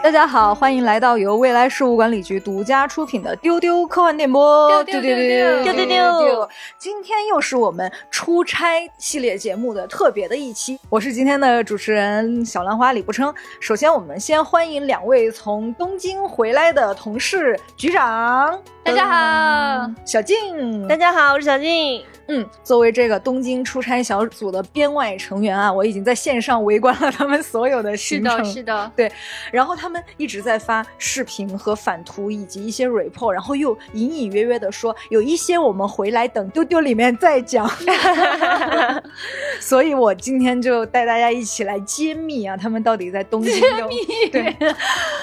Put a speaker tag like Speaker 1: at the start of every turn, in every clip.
Speaker 1: 大家好，欢迎来到由未来事务管理局独家出品的《丢丢科幻电波》。
Speaker 2: 丢丢丢丢
Speaker 1: 丢
Speaker 2: 丢丢
Speaker 1: 今天又是我们出差系列节目的特别的一期，我是今天的主持人小兰花李不称。首先，我们先欢迎两位从东京回来的同事，局长。
Speaker 2: 大家好，
Speaker 1: 小静。
Speaker 2: 大家好，我是小静。
Speaker 1: 嗯，作为这个东京出差小组的编外成员啊，我已经在线上围观了他们所有的行程。
Speaker 2: 是的，是的，
Speaker 1: 对。然后他们一直在发视频和反图，以及一些 report，然后又隐隐约约的说有一些我们回来等丢丢里面再讲。所以我今天就带大家一起来揭秘啊，他们到底在东京
Speaker 2: 有秘
Speaker 1: 对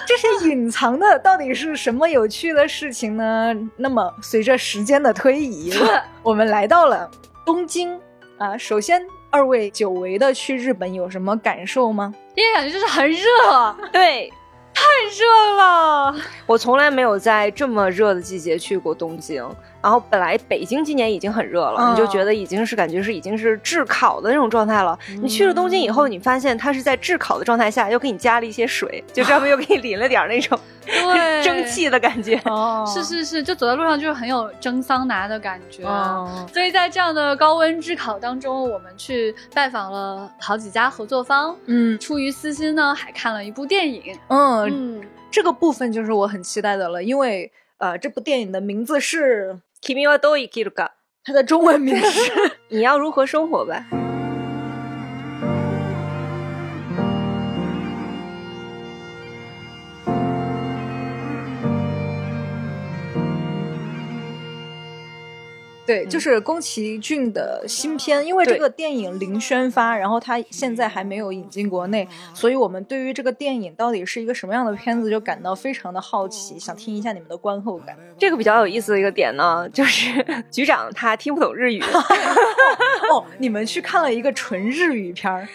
Speaker 1: 这些隐藏的到底是什么有趣的事情呢？那么随着时间的推移，我们来到了东京啊。首先，二位久违的去日本有什么感受吗？
Speaker 2: 第一感觉就是很热，
Speaker 3: 对，
Speaker 2: 太热了。
Speaker 3: 我从来没有在这么热的季节去过东京。然后本来北京今年已经很热了，你就觉得已经是感觉是已经是炙烤的那种状态了。你去了东京以后，你发现它是在炙烤的状态下，又给你加了一些水，就专门又给你淋了点那种
Speaker 2: 对
Speaker 3: 蒸汽的感觉。
Speaker 1: 哦，
Speaker 2: 是是是，就走在路上就是很有蒸桑拿的感觉。所以在这样的高温炙烤当中，我们去拜访了好几家合作方。
Speaker 1: 嗯，
Speaker 2: 出于私心呢，还看了一部电影。
Speaker 1: 嗯
Speaker 2: 嗯，
Speaker 1: 这个部分就是我很期待的了，因为呃，这部电影的名字是
Speaker 3: 君はどう生きるか？
Speaker 1: 它的中文名是
Speaker 3: 你要如何生活吧？
Speaker 1: 对，就是宫崎骏的新片，因为这个电影零宣发，然后它现在还没有引进国内，所以我们对于这个电影到底是一个什么样的片子就感到非常的好奇，想听一下你们的观后感。
Speaker 3: 这个比较有意思的一个点呢，就是 局长他听不懂日语。
Speaker 1: 哦，你们去看了一个纯日语片儿，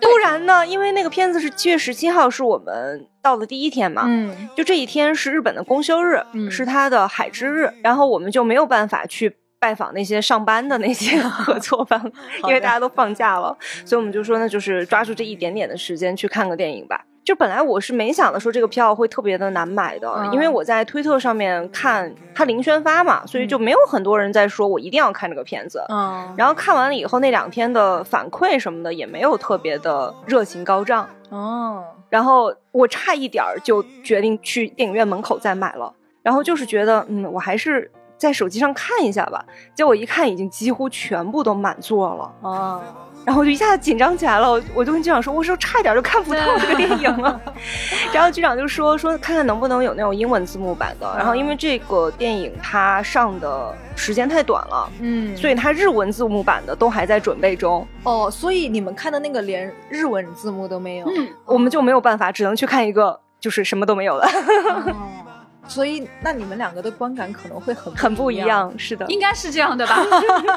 Speaker 3: 不然呢？因为那个片子是七月十七号，是我们到的第一天嘛。
Speaker 1: 嗯，
Speaker 3: 就这一天是日本的公休日，
Speaker 1: 嗯
Speaker 3: 是它的海之日，然后我们就没有办法去拜访那些上班的那些 合作方，因为大家都放假了，所以我们就说那就是抓住这一点点的时间去看个电影吧。就本来我是没想的说这个票会特别的难买的，
Speaker 1: 嗯
Speaker 3: 因为我在推特上面看它零宣发嘛，所以就没有很多人在说我一定要看这个片子。
Speaker 1: 嗯，
Speaker 3: 然后看完了以后，那两天的反馈什么的也没有特别的热情高涨。
Speaker 1: 哦，
Speaker 3: 然后我差一点儿就决定去电影院门口再买了，然后就是觉得，嗯，我还是在手机上看一下吧。结果一看，已经几乎全部都满座了，
Speaker 1: 啊，
Speaker 3: 然后我就一下子紧张起来了。我我就跟局长说，我说差一点就看不到这个电影了。然后局长就说说看看能不能有那种英文字幕版的。然后因为这个电影它上的时间太短了，
Speaker 1: 嗯，
Speaker 3: 所以它日文字幕版的都还在准备中，
Speaker 1: 哦，所以你们看的那个连日文字幕都没有，
Speaker 2: 嗯，
Speaker 3: 我们就没有办法，只能去看一个就是什么都没有了。
Speaker 1: 哦 所以那你们两个的观感可能会很
Speaker 3: 很不一
Speaker 1: 一样。
Speaker 3: 是的。
Speaker 2: 应该是这样的吧，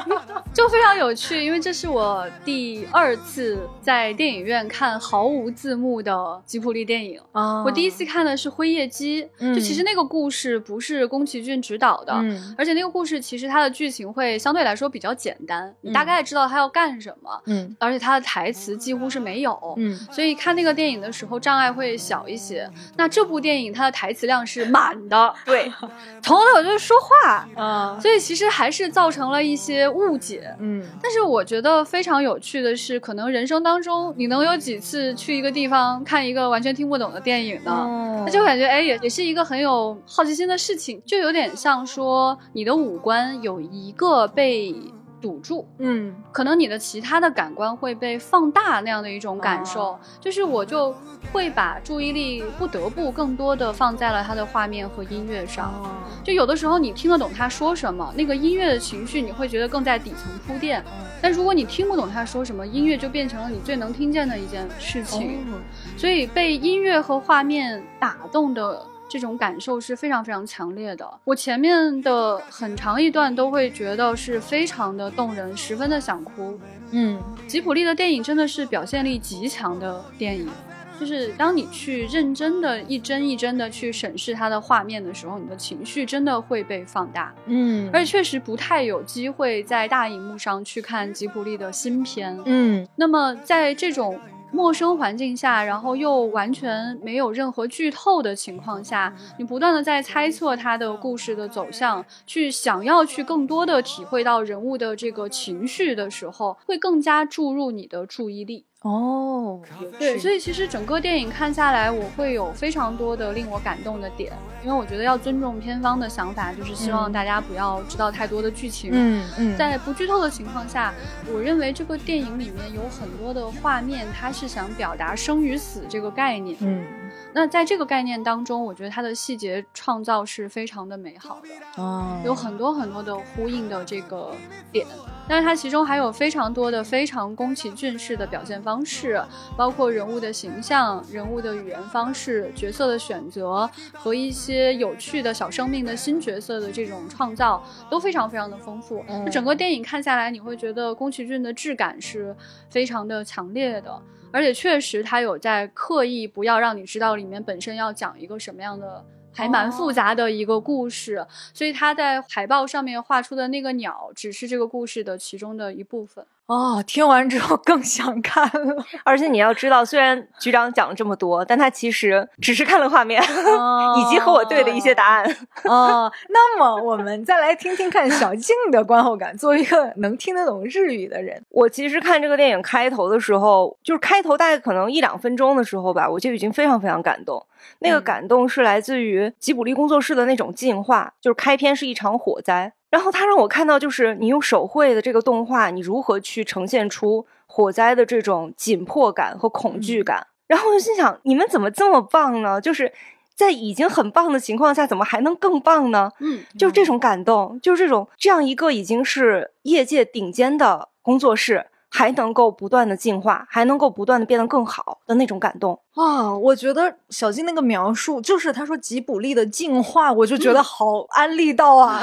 Speaker 2: 就非常有趣，因为这是我第二次在电影院看毫无字幕的吉卜力电影。
Speaker 1: 啊
Speaker 2: 我第一次看的是《辉夜姬》，
Speaker 1: 嗯
Speaker 2: 就其实那个故事不是宫崎骏执导的，
Speaker 1: 嗯
Speaker 2: 而且那个故事其实它的剧情会相对来说比较简单，你大概知道他要干什么，
Speaker 1: 嗯
Speaker 2: 而且他的台词几乎是没有。
Speaker 1: 嗯
Speaker 2: 所以看那个电影的时候障碍会小一些。那这部电影它的台词量是满的，
Speaker 3: 对，
Speaker 2: 从头到尾就是说话，
Speaker 1: 嗯
Speaker 2: 所以其实还是造成了一些误解。
Speaker 1: 嗯
Speaker 2: 但是我觉得非常有趣的是，可能人生当中你能有几次去一个地方看一个完全听不懂的电影呢？
Speaker 1: 哦
Speaker 2: 那就感觉哎，也也是一个很有好奇心的事情，就有点像说你的五官有一个被堵住，
Speaker 1: 嗯
Speaker 2: 可能你的其他的感官会被放大那样的一种感受，
Speaker 1: 哦
Speaker 2: 就是我就会把注意力不得不更多的放在了他的画面和音乐上。
Speaker 1: 哦
Speaker 2: 就有的时候你听得懂他说什么，那个音乐的情绪你会觉得更在底层铺垫，但如果你听不懂他说什么，音乐就变成了你最能听见的一件事情。
Speaker 1: 哦
Speaker 2: 所以被音乐和画面打动的这种感受是非常非常强烈的。我前面的很长一段都会觉得是非常的动人，十分的想哭。
Speaker 1: 嗯
Speaker 2: 吉普力的电影真的是表现力极强的电影，就是当你去认真的一帧一帧的去审视它的画面的时候，你的情绪真的会被放大。
Speaker 1: 嗯
Speaker 2: 而且确实不太有机会在大荧幕上去看吉普力的新片。
Speaker 1: 嗯
Speaker 2: 那么在这种陌生环境下，然后又完全没有任何剧透的情况下，你不断的在猜测他的故事的走向，去想要去更多的体会到人物的这个情绪的时候，会更加注入你的注意力。
Speaker 1: 哦，
Speaker 2: 对，所以其实整个电影看下来，我会有非常多的令我感动的点，因为我觉得要尊重片方的想法，就是希望大家不要知道太多的剧情。
Speaker 1: 嗯嗯，
Speaker 2: 在不剧透的情况下，我认为这个电影里面有很多的画面，它是想表达生与死这个概念。
Speaker 1: 嗯，
Speaker 2: 那在这个概念当中，我觉得它的细节创造是非常的美好的，
Speaker 1: 哦，
Speaker 2: 有很多很多的呼应的这个点。但是它其中还有非常多的非常宫崎骏式的表现方式，包括人物的形象、人物的语言方式、角色的选择和一些有趣的小生命的新角色的这种创造，都非常非常的丰富。就整个电影看下来，你会觉得宫崎骏的质感是非常的强烈的，而且确实他有在刻意不要让你知道里面本身要讲一个什么样的。还蛮复杂的一个故事，所以他在海报上面画出的那个鸟，只是这个故事的其中的一部分。
Speaker 1: 哦，听完之后更想看了。
Speaker 3: 而且你要知道，虽然局长讲了这么多，但他其实只是看了画面，以及和我对的一些答案。
Speaker 1: 哦，那么我们再来听听看小静的观后感。作为一个能听得懂日语的人，
Speaker 3: 我其实看这个电影开头的时候，就是开头大概可能一两分钟的时候吧，我就已经非常非常感动。那个感动是来自于吉卜力工作室的那种进化，就是开篇是一场火灾。然后他让我看到，就是你用手绘的这个动画，你如何去呈现出火灾的这种紧迫感和恐惧感。然后我就心想，你们怎么这么棒呢？就是在已经很棒的情况下，怎么还能更棒呢？
Speaker 2: 嗯，
Speaker 3: 就是这种感动，就是这种这样一个已经是业界顶尖的工作室。还能够不断的进化，还能够不断的变得更好的那种感动
Speaker 1: 啊！我觉得小金那个描述，就是他说吉卜力的进化，我就觉得好安利到啊！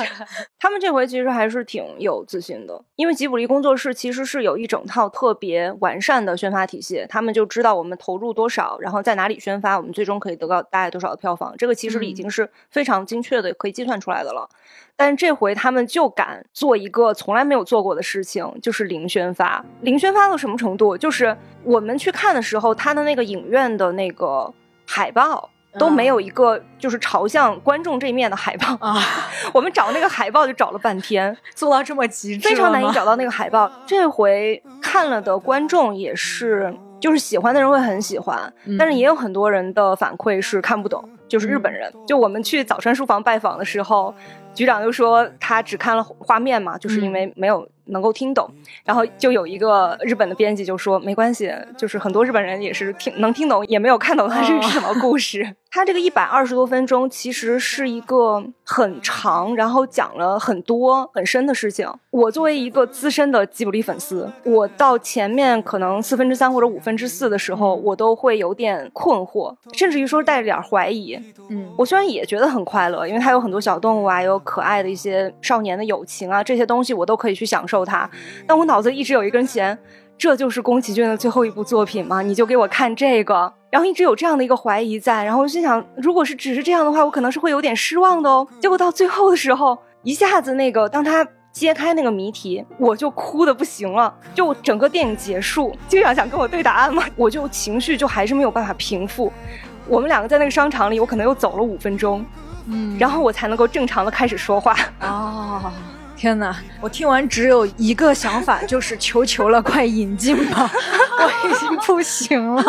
Speaker 3: 他们这回其实还是挺有自信的，因为吉卜力工作室其实是有一整套特别完善的宣发体系，他们就知道我们投入多少，然后在哪里宣发，我们最终可以得到大概多少的票房，这个其实已经是非常精确的可以计算出来的了。但这回他们就敢做一个从来没有做过的事情，就是零宣发。零宣发到什么程度？就是我们去看的时候，他的那个影院的那个海报都没有一个就是朝向观众这一面的海报
Speaker 1: 啊。
Speaker 3: 我们找那个海报就找了半天，
Speaker 1: 做到这么极致，
Speaker 3: 非常难以找到那个海报。这回看了的观众也是，就是喜欢的人会很喜欢，但是也有很多人的反馈是看不懂，就是日本人。就我们去早川书房拜访的时候。局长就说他只看了画面嘛，就是因为没有能够听懂。然后就有一个日本的编辑就说没关系，就是很多日本人也是听能听懂，也没有看懂它是什么故事。它这个一百二十多分钟其实是一个很长，然后讲了很多很深的事情。我作为一个资深的吉卜力粉丝，我到前面可能四分之三或者五分之四的时候，我都会有点困惑，甚至于说带着点怀疑。
Speaker 1: 嗯，
Speaker 3: 我虽然也觉得很快乐，因为它有很多小动物啊，有可爱的一些少年的友情啊，这些东西我都可以去享受它。但我脑子一直有一根弦，这就是宫崎骏的最后一部作品吗？你就给我看这个。然后一直有这样的一个怀疑在，然后我心想，如果是只是这样的话，我可能是会有点失望的哦。结果到最后的时候，一下子那个当他揭开那个谜题，我就哭的不行了。就整个电影结束，经常想跟我对答案嘛？我就情绪就还是没有办法平复。我们两个在那个商场里，我可能又走了五分钟，
Speaker 1: 嗯，
Speaker 3: 然后我才能够正常的开始说话。
Speaker 1: 哦。天哪！我听完只有一个想法，就是求求了，快引进吧！我已经不行了，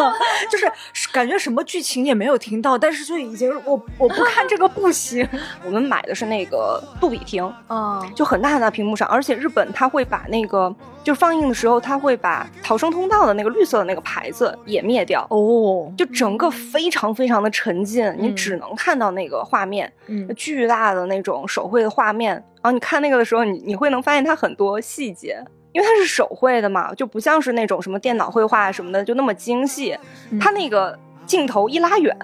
Speaker 1: 就是感觉什么剧情也没有听到，但是就已经我我不看这个不行。
Speaker 3: 我们买的是那个杜比厅，
Speaker 1: 啊，
Speaker 3: 就很大很大屏幕上，而且日本他会把那个就放映的时候，他会把逃生通道的那个绿色的那个牌子也灭掉
Speaker 1: 哦，
Speaker 3: 就整个非常非常的沉浸，你只能看到那个画面，
Speaker 1: 嗯，
Speaker 3: 巨大的那种手绘的画面。然后你看那个的时候，你你会能发现它很多细节，因为它是手绘的嘛，就不像是那种什么电脑绘画什么的就那么精细。它那个镜头一拉远，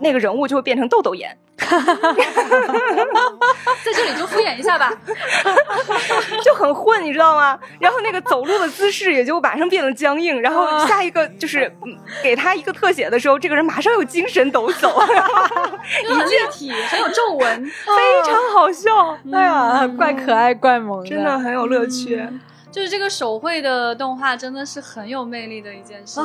Speaker 3: 那个人物就会变成豆豆眼。在
Speaker 2: 这里就敷衍一下吧，
Speaker 3: 就很混，你知道吗？然后那个走路的姿势也就马上变得僵硬。然后下一个就是给他一个特写的时候，这个人马上又精神抖擞，
Speaker 2: 很立体，很有皱纹，
Speaker 3: 非常好笑。
Speaker 1: 哎呀，怪可爱，怪萌，
Speaker 3: 真的很有乐趣。
Speaker 2: 就是这个手绘的动画真的是很有魅力的一件事情。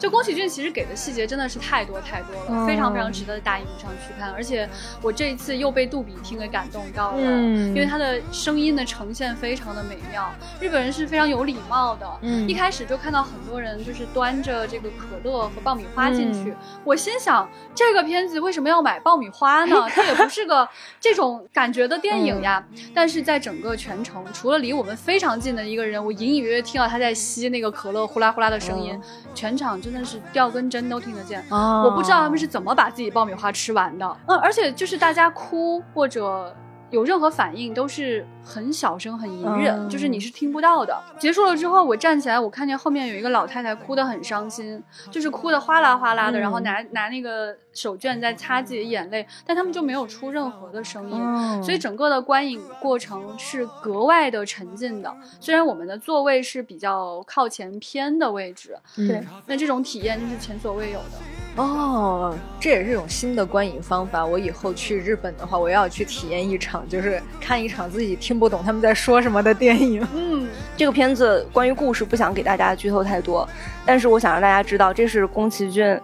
Speaker 2: 就宫崎骏其实给的细节真的是太多太多了，非常非常值得大荧幕上去看。而且我这一次又被杜比听给感动到了，因为他的声音的呈现非常的美妙。日本人是非常有礼貌的，一开始就看到很多人就是端着这个可乐和爆米花进去，我心想这个片子为什么要买爆米花呢？它也不是个 这种感觉的电影呀。但是在整个全程，除了离我们非常近的一个人，我隐隐约约听到他在吸那个可乐呼啦呼啦的声音，全场就。真的是掉根针都听得见，我不知道他们是怎么把自己爆米花吃完的。嗯，而且就是大家哭或者。有任何反应都是很小声、很隐忍，就是你是听不到的。结束了之后，我站起来，我看见后面有一个老太太哭得很伤心，就是哭得哗啦哗啦的，然后拿拿那个手绢在擦自己的眼泪，但他们就没有出任何的声音，所以整个的观影过程是格外的沉浸的。虽然我们的座位是比较靠前偏的位置，对，那这种体验就是前所未有的。
Speaker 1: 哦，这也是一种新的观影方法。我以后去日本的话，我要去体验一场，就是看一场自己听不懂他们在说什么的电影。
Speaker 3: 嗯，这个片子关于故事不想给大家剧透太多，但是我想让大家知道，这是宫崎骏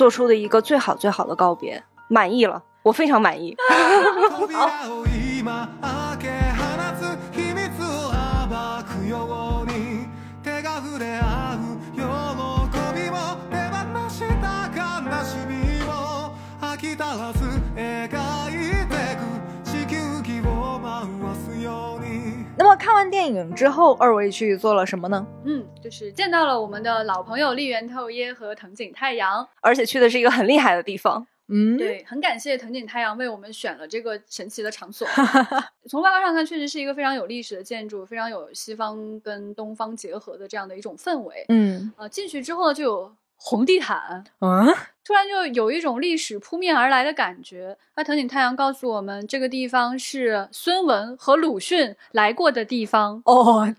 Speaker 3: 做出的一个最好最好的告别，满意了，我非常满意。
Speaker 1: 那么看完电影之后，二位去做了什么呢？
Speaker 2: 嗯，就是见到了我们的老朋友立原透耶和藤井太阳，
Speaker 3: 而且去的是一个很厉害的地方。
Speaker 2: 嗯，对，很感谢藤井太阳为我们选了这个神奇的场所。从外观上看，确实是一个非常有历史的建筑，非常有西方跟东方结合的这样的一种氛围。
Speaker 1: 嗯，
Speaker 2: 呃，进去之后呢，就有。红地毯，嗯，突然就有一种历史扑面而来的感觉。那藤井太阳告诉我们，这个地方是孙文和鲁迅来过的地方。
Speaker 1: 哦。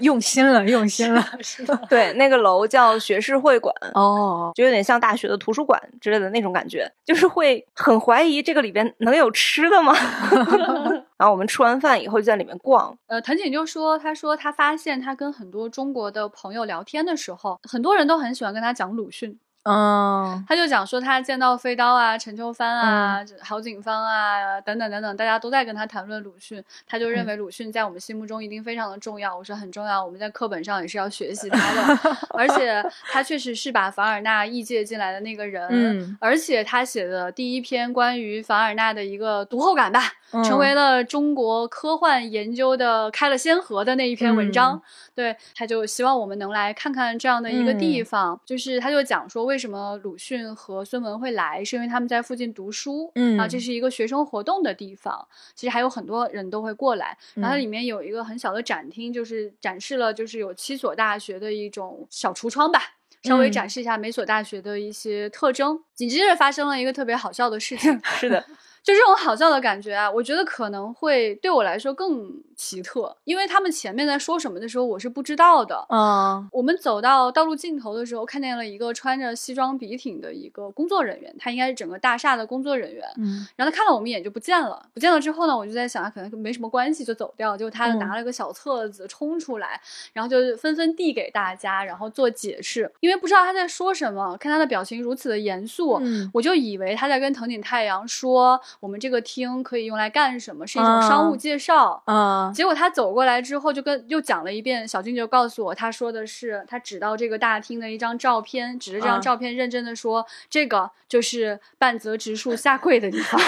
Speaker 1: 用心了，用心了，
Speaker 2: 是的，
Speaker 3: 对，那个楼叫学士会馆，
Speaker 1: 哦，
Speaker 3: 就有点像大学的图书馆之类的那种感觉，就是会很怀疑这个里边能有吃的吗？然后我们吃完饭以后就在里面逛，
Speaker 2: 呃，藤井就说，他说他发现他跟很多中国的朋友聊天的时候，很多人都很喜欢跟他讲鲁迅。
Speaker 1: 嗯，
Speaker 2: 他就讲说他见到飞刀啊、陈秋帆啊、郝景芳啊等等等等，大家都在跟他谈论鲁迅，他就认为鲁迅在我们心目中一定非常的重要。我说很重要，我们在课本上也是要学习他的，而且他确实是把凡尔纳异界进来的那个人，嗯，而且他写的第一篇关于凡尔纳的一个读后感吧，成为了中国科幻研究的开了先河的那一篇文章。对，他就希望我们能来看看这样的一个地方，就是他就讲说为。为什么鲁迅和孙文会来？是因为他们在附近读书，嗯啊，这是一个学生活动的地方。其实还有很多人都会过来。然后它里面有一个很小的展厅，就是展示了就是有七所大学的一种小橱窗吧，稍微展示一下每所大学的一些特征。紧接着发生了一个特别好笑的事情，
Speaker 3: 是的。
Speaker 2: 就这种好笑的感觉啊，我觉得可能会对我来说更奇特，因为他们前面在说什么的时候，我是不知道的。
Speaker 1: 嗯，
Speaker 2: 我们走到道路尽头的时候，看见了一个穿着西装笔挺的一个工作人员，他应该是整个大厦的工作人员。嗯，然后他看了我们一眼就不见了，不见了之后呢，我就在想他可能没什么关系就走掉，结果他拿了个小册子冲出来，然后就纷纷递给大家，然后做解释，因为不知道他在说什么，看他的表情如此的严肃，我就以为他在跟藤井太阳说。我们这个厅可以用来干什么？是一种商务介绍。
Speaker 1: 嗯，
Speaker 2: 结果他走过来之后，就跟又讲了一遍。小俊就告诉我，他说的是，他指到这个大厅的一张照片，指着这张照片，认真的说，这个就是半泽直树下跪的地方。哇，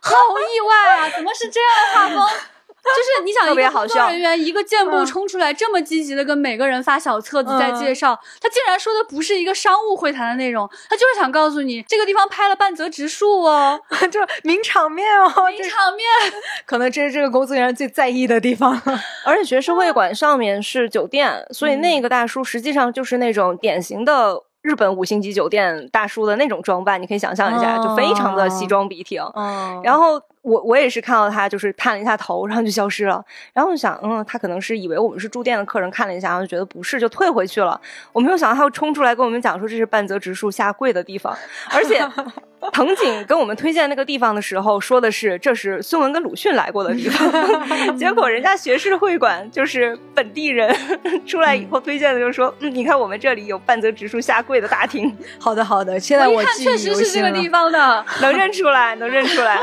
Speaker 2: 好意外啊！怎么是这样的画风？就是你想一个工作人员一个箭步冲出来，这么积极的跟每个人发小册子在介绍，他竟然说的不是一个商务会谈的内容，他就是想告诉你这个地方拍了半泽直树哦，
Speaker 1: 就名场面哦，
Speaker 2: 名场面，
Speaker 1: 可能这是这个工作人员最在意的地方。
Speaker 3: 而且学士会馆上面是酒店，所以那个大叔实际上就是那种典型的。日本五星级酒店大叔的那种装扮，你可以想象一下，就非常的西装笔挺。然后我我也是看到他，就是探了一下头，然后就消失了。然后我想，嗯，他可能是以为我们是住店的客人，看了一下，然后就觉得不是，就退回去了。我没有想到他会冲出来跟我们讲说这是半泽直树下跪的地方，而且 藤井跟我们推荐那个地方的时候，说的是这是孙文跟鲁迅来过的地方，结果人家学士会馆就是本地人出来以后推荐的，就是说 嗯，你看我们这里有半泽直树下跪的大厅。
Speaker 1: 好的好的，现在
Speaker 2: 我看确实是这个地方的，
Speaker 3: 能认出来，能认出来。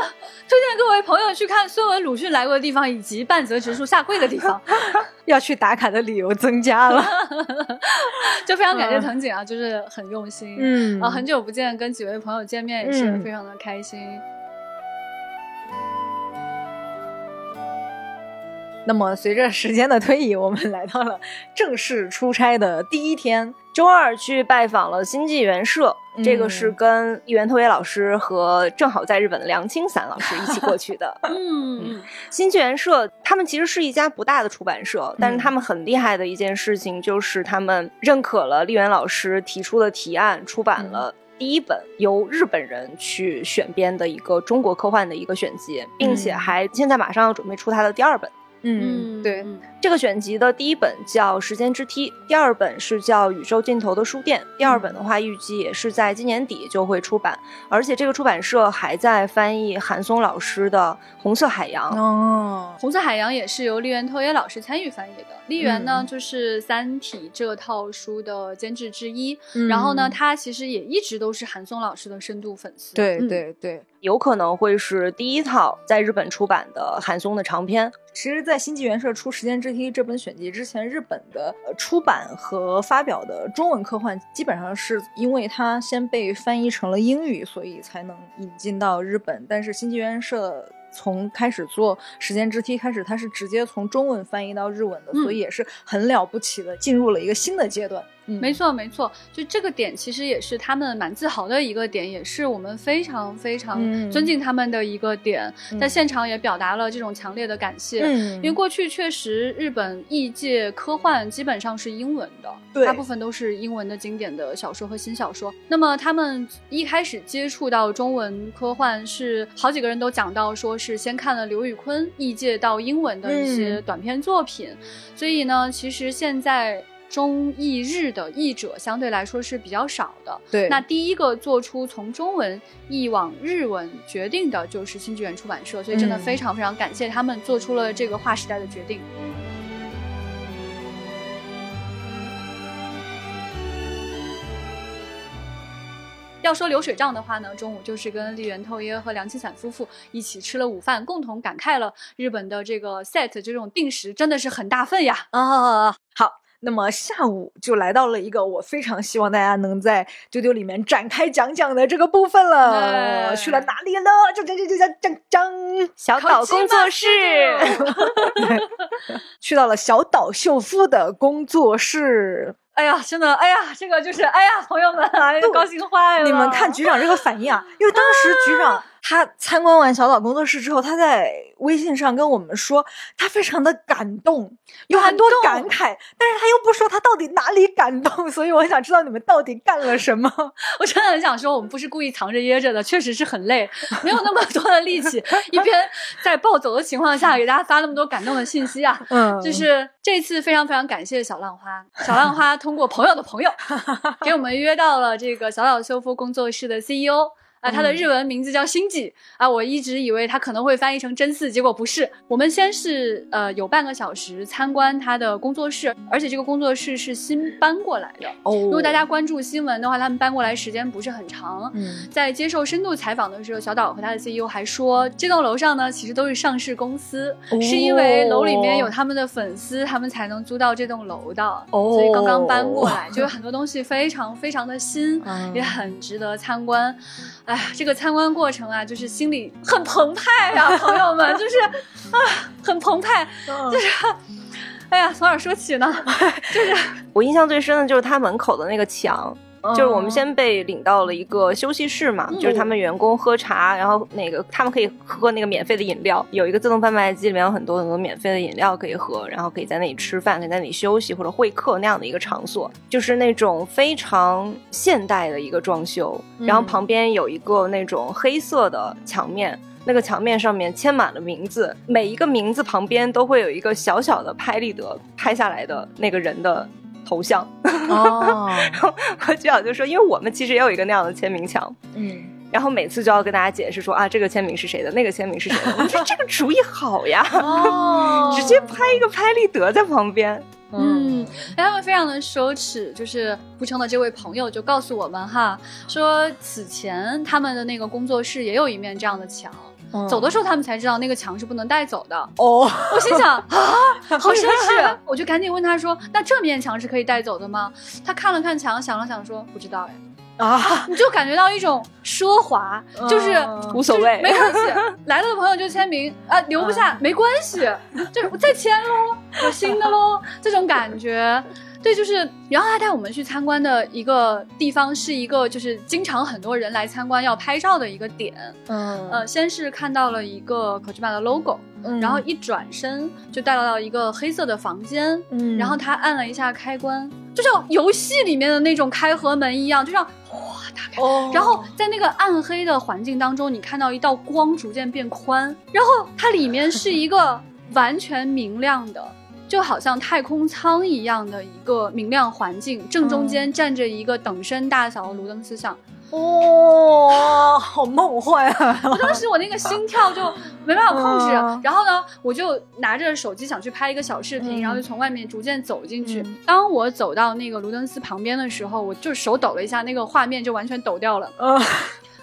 Speaker 2: 推荐各位朋友去看孙文、鲁迅来过的地方，以及半泽直树下跪的地方，
Speaker 1: 要去打卡的理由增加了。
Speaker 2: 就非常感谢藤井啊，就是很用心。嗯啊，很久不见，跟几位朋友见面也是非常的开心。
Speaker 1: 那么，随着时间的推移，我们来到了正式出差的第一天。
Speaker 3: 周二去拜访了新纪元社，这个是跟一元拓也老师和正好在日本的梁青散老师一起过去的。嗯，新纪元社他们其实是一家不大的出版社，但是他们很厉害的一件事情就是他们认可了立元老师提出的提案，出版了第一本由日本人去选编的一个中国科幻的一个选集，并且还现在马上要准备出他的第二本。
Speaker 1: 嗯，对。
Speaker 3: 这个选集的第一本叫《时间之梯》，第二本是叫《宇宙尽头的书店》。第二本的话，预计也是在今年底就会出版，而且这个出版社还在翻译韩松老师的《红色海洋》。
Speaker 2: 哦，《红色海洋》也是由立原透也老师参与翻译的。立原呢，就是《三体》这套书的监制之一。然后呢，他其实也一直都是韩松老师的深度粉丝。
Speaker 1: 对对对，
Speaker 3: 有可能会是第一套在日本出版的韩松的长篇。
Speaker 1: 其实，在新纪元社出《时间之梯》这本选集之前，日本的出版和发表的中文科幻，基本上是因为它先被翻译成了英语，所以才能引进到日本。但是新纪元社从开始做《时间之梯》开始，它是直接从中文翻译到日文的，所以也是很了不起的，进入了一个新的阶段。
Speaker 2: 没错，没错，就这个点其实也是他们蛮自豪的一个点，也是我们非常非常尊敬他们的一个点。在现场也表达了这种强烈的感谢，因为过去确实日本异界科幻基本上是英文的，大部分都是英文的经典的小说和新小说。那么他们一开始接触到中文科幻，是好几个人都讲到，说是先看了刘宇昆异界到英文的一些短篇作品，所以呢，其实现在。中译日的译者相对来说是比较少的。
Speaker 1: 对，
Speaker 2: 那第一个做出从中文译往日文决定的就是新纪元出版社，所以真的非常非常感谢他们做出了这个划时代的决定。要说流水账的话呢，中午就是跟丽媛透耶和梁清散夫妇一起吃了午饭，共同感慨了日本的这个 set 这种定时真的是很大份呀。
Speaker 1: 啊，好。那么下午就来到了一个我非常希望大家能在丢丢里面展开讲讲的这个部分了。去了哪里了？锵锵锵锵锵锵！
Speaker 3: 小岛工作室。
Speaker 1: 去到了小岛秀夫的工作室。
Speaker 2: 哎呀，真的，哎呀，这个就是，哎呀，朋友们，哎，高兴坏了！
Speaker 1: 你们看局长这个反应啊，因为当时局长。他参观完小岛工作室之后，他在微信上跟我们说，他非常的感动，有很多感慨，但是他又不说他到底哪里感动，所以我想知道你们到底干了什么。
Speaker 2: 我真的很想说，我们不是故意藏着掖着的，确实是很累，没有那么多的力气，一边在暴走的情况下给大家发那么多感动的信息啊。嗯，就是这次非常非常感谢小浪花，小浪花通过朋友的朋友给我们约到了这个小岛修复工作室的 CEO。啊，它的日文名字叫星际啊，我一直以为它可能会翻译成真四，结果不是。我们先是呃有半个小时参观他的工作室，而且这个工作室是新搬过来的。哦，如果大家关注新闻的话，他们搬过来时间不是很长。嗯，在接受深度采访的时候，小岛和他的 CEO 还说，这栋楼上呢其实都是上市公司，是因为楼里面有他们的粉丝，他们才能租到这栋楼的。哦，所以刚刚搬过来，就有很多东西非常非常的新，也很值得参观。哎呀，这个参观过程啊，就是心里很澎湃呀，朋友们，就是啊，很澎湃，就是，哎呀，从哪说起呢？就是
Speaker 3: 我印象最深的就是它门口的那个墙。就是我们先被领到了一个休息室嘛，就是他们员工喝茶，然后那个他们可以喝那个免费的饮料，有一个自动贩卖机，里面有很多很多免费的饮料可以喝，然后可以在那里吃饭，可以在那里休息或者会客那样的一个场所，就是那种非常现代的一个装修，然后旁边有一个那种黑色的墙面，那个墙面上面签满了名字，每一个名字旁边都会有一个小小的拍立得拍下来的那个人的。头像。哦，然后局长就说，因为我们其实也有一个那样的签名墙，嗯。然后每次就要跟大家解释说啊，这个签名是谁的，那个签名是谁的。我说这个主意好呀，
Speaker 1: 哦。
Speaker 3: 直接拍一个拍立得在旁边。
Speaker 2: 嗯，他们非常的羞耻，就是蒲城的这位朋友就告诉我们哈，说此前他们的那个工作室也有一面这样的墙，
Speaker 1: 嗯。
Speaker 2: 走的时候他们才知道那个墙是不能带走的。
Speaker 1: 哦，
Speaker 2: 我心想啊，好绅士，我就赶紧问他说，那这面墙是可以带走的吗？他看了看墙，想了想说不知道哎。
Speaker 1: 啊，
Speaker 2: 你就感觉到一种奢华，就是
Speaker 1: 嗯
Speaker 3: 无所谓。
Speaker 2: 没关系，来了的朋友就签名啊，留不下没关系，就是我再签喽，有新的喽，这种感觉。对，就是，然后他带我们去参观的一个地方，是一个就是经常很多人来参观要拍照的一个点。
Speaker 1: 嗯
Speaker 2: 呃，先是看到了一个可 o 玛的 logo，
Speaker 1: 嗯
Speaker 2: 然后一转身就带到了一个黑色的房间，
Speaker 1: 嗯
Speaker 2: 然后他按了一下开关，就像游戏里面的那种开合门一样，就像哗打开。
Speaker 1: 哦，
Speaker 2: 然后在那个暗黑的环境当中，你看到一道光逐渐变宽，然后它里面是一个完全明亮的，就好像太空舱一样的一个明亮环境，正中间站着一个等身大小的卢登斯像。
Speaker 1: 哦，好梦幻啊！
Speaker 2: 我当时我那个心跳就没办法控制，
Speaker 1: 嗯
Speaker 2: 然后呢，我就拿着手机想去拍一个小视频，
Speaker 1: 嗯
Speaker 2: 然后就从外面逐渐走进去。
Speaker 1: 嗯
Speaker 2: 当我走到那个卢登斯旁边的时候，我就手抖了一下，那个画面就完全抖掉了。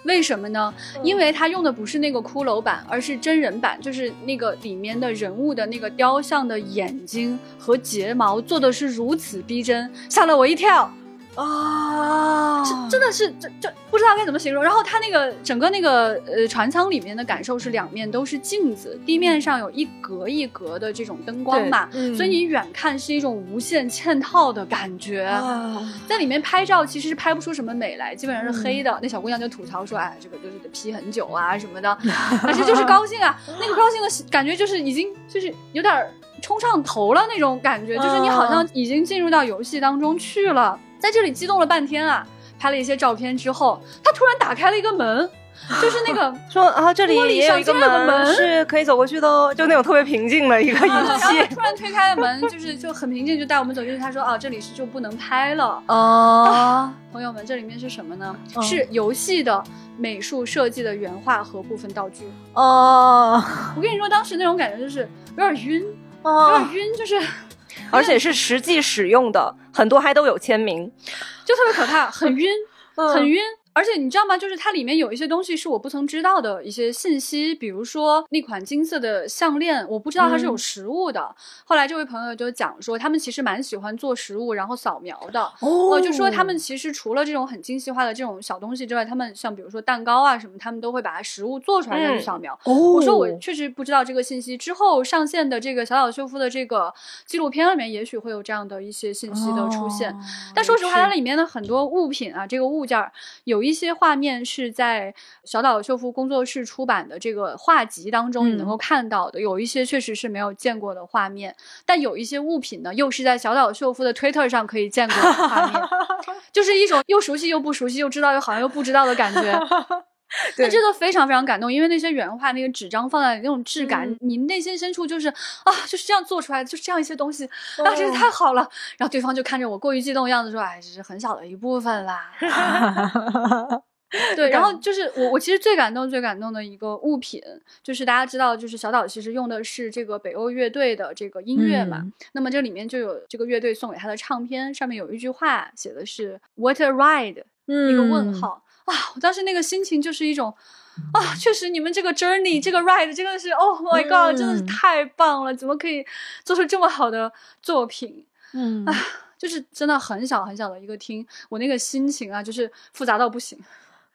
Speaker 1: 嗯
Speaker 2: 为什么呢？因为它用的不是那个骷髅版，而是真人版，就是那个里面的人物的那个雕像的眼睛和睫毛做的是如此逼真，吓了我一跳。
Speaker 1: 啊，
Speaker 2: 这真的是这这不知道该怎么形容。然后它那个整个那个呃船舱里面的感受是两面都是镜子，地面上有一格一格的这种灯光嘛，
Speaker 1: 嗯
Speaker 2: 所以你远看是一种无限嵌套的感觉。
Speaker 1: 啊，
Speaker 2: 在里面拍照其实是拍不出什么美来，基本上是黑的。那小姑娘就吐槽说：“哎，这个就是得 P 很久啊什么的。”反正就是高兴啊，那个高兴的感觉就是已经就是有点儿冲上头了那种感觉，就是你好像已经进入到游戏当中去了。在这里激动了半天啊，拍了一些照片之后，他突然打开了一个门，就是那个
Speaker 3: 说啊，这里也有一个
Speaker 2: 门
Speaker 3: 是可以走过去的哦，就那种特别平静的一个语
Speaker 2: 啊然后。突然推开了门，就是就很平静，就带我们走进去。他说：“啊，这里是就不能拍了。”
Speaker 1: 啊，
Speaker 2: 朋友们，这里面是什么呢？
Speaker 1: 嗯
Speaker 2: 是游戏的美术设计的原画和部分道具。
Speaker 1: 哦，
Speaker 2: 我跟你说，当时那种感觉就是有点晕，有
Speaker 1: 哦
Speaker 2: 点晕，就是
Speaker 3: 而且是实际使用的，很多还都有签名。
Speaker 2: 就特别可怕，很晕，
Speaker 1: 嗯
Speaker 2: 很晕。而且你知道吗？就是它里面有一些东西是我不曾知道的一些信息，比如说那款金色的项链，我不知道它是有实物的。后来这位朋友就讲说，他们其实蛮喜欢做实物，然后扫描的。
Speaker 1: 哦
Speaker 2: 呃，就说他们其实除了这种很精细化的这种小东西之外，他们像比如说蛋糕啊什么，他们都会把它实物做出来再去
Speaker 3: 嗯
Speaker 2: 扫描。
Speaker 1: 哦
Speaker 2: 我说我确实不知道这个信息，之后上线的这个小小修复的这个纪录片里面，也许会有这样的一些信息的出现。
Speaker 1: 哦
Speaker 2: 但说实话，它里面的很多物品啊，这个物件儿，有一些画面是在小岛秀夫工作室出版的这个画集当中你能够看到的，有一些确实是没有见过的画面，但有一些物品呢，又是在小岛秀夫的 Twitter 上可以见过的画面，就是一种又熟悉又不熟悉，又知道又好像又不知道的感觉。那真的非常非常感动，因为那些原画那个纸张放在那种质感，
Speaker 1: 嗯
Speaker 2: 你内心深处就是啊，就是这样做出来的，就是这样一些东西啊，真是
Speaker 1: 哦
Speaker 2: 太好了。然后对方就看着我过于激动的样子说：“哎，这是很小的一部分啦。”对，然后就是我，我其实最感动、最感动的一个物品，就是大家知道，就是小岛其实用的是这个北欧乐队的这个音乐嘛。
Speaker 1: 嗯
Speaker 2: 那么这里面就有这个乐队送给他的唱片，上面有一句话写的是 “What a ride”，一个问号、啊！我当时那个心情就是一种啊，确实你们这个 journey 这个 ride 真的是 Oh my God，、真的是
Speaker 1: 嗯
Speaker 2: 太棒了！怎么可以做出这么好的作品？
Speaker 1: 嗯
Speaker 2: 啊，就是真的很小很小的一个厅，我那个心情啊，就是复杂到不行。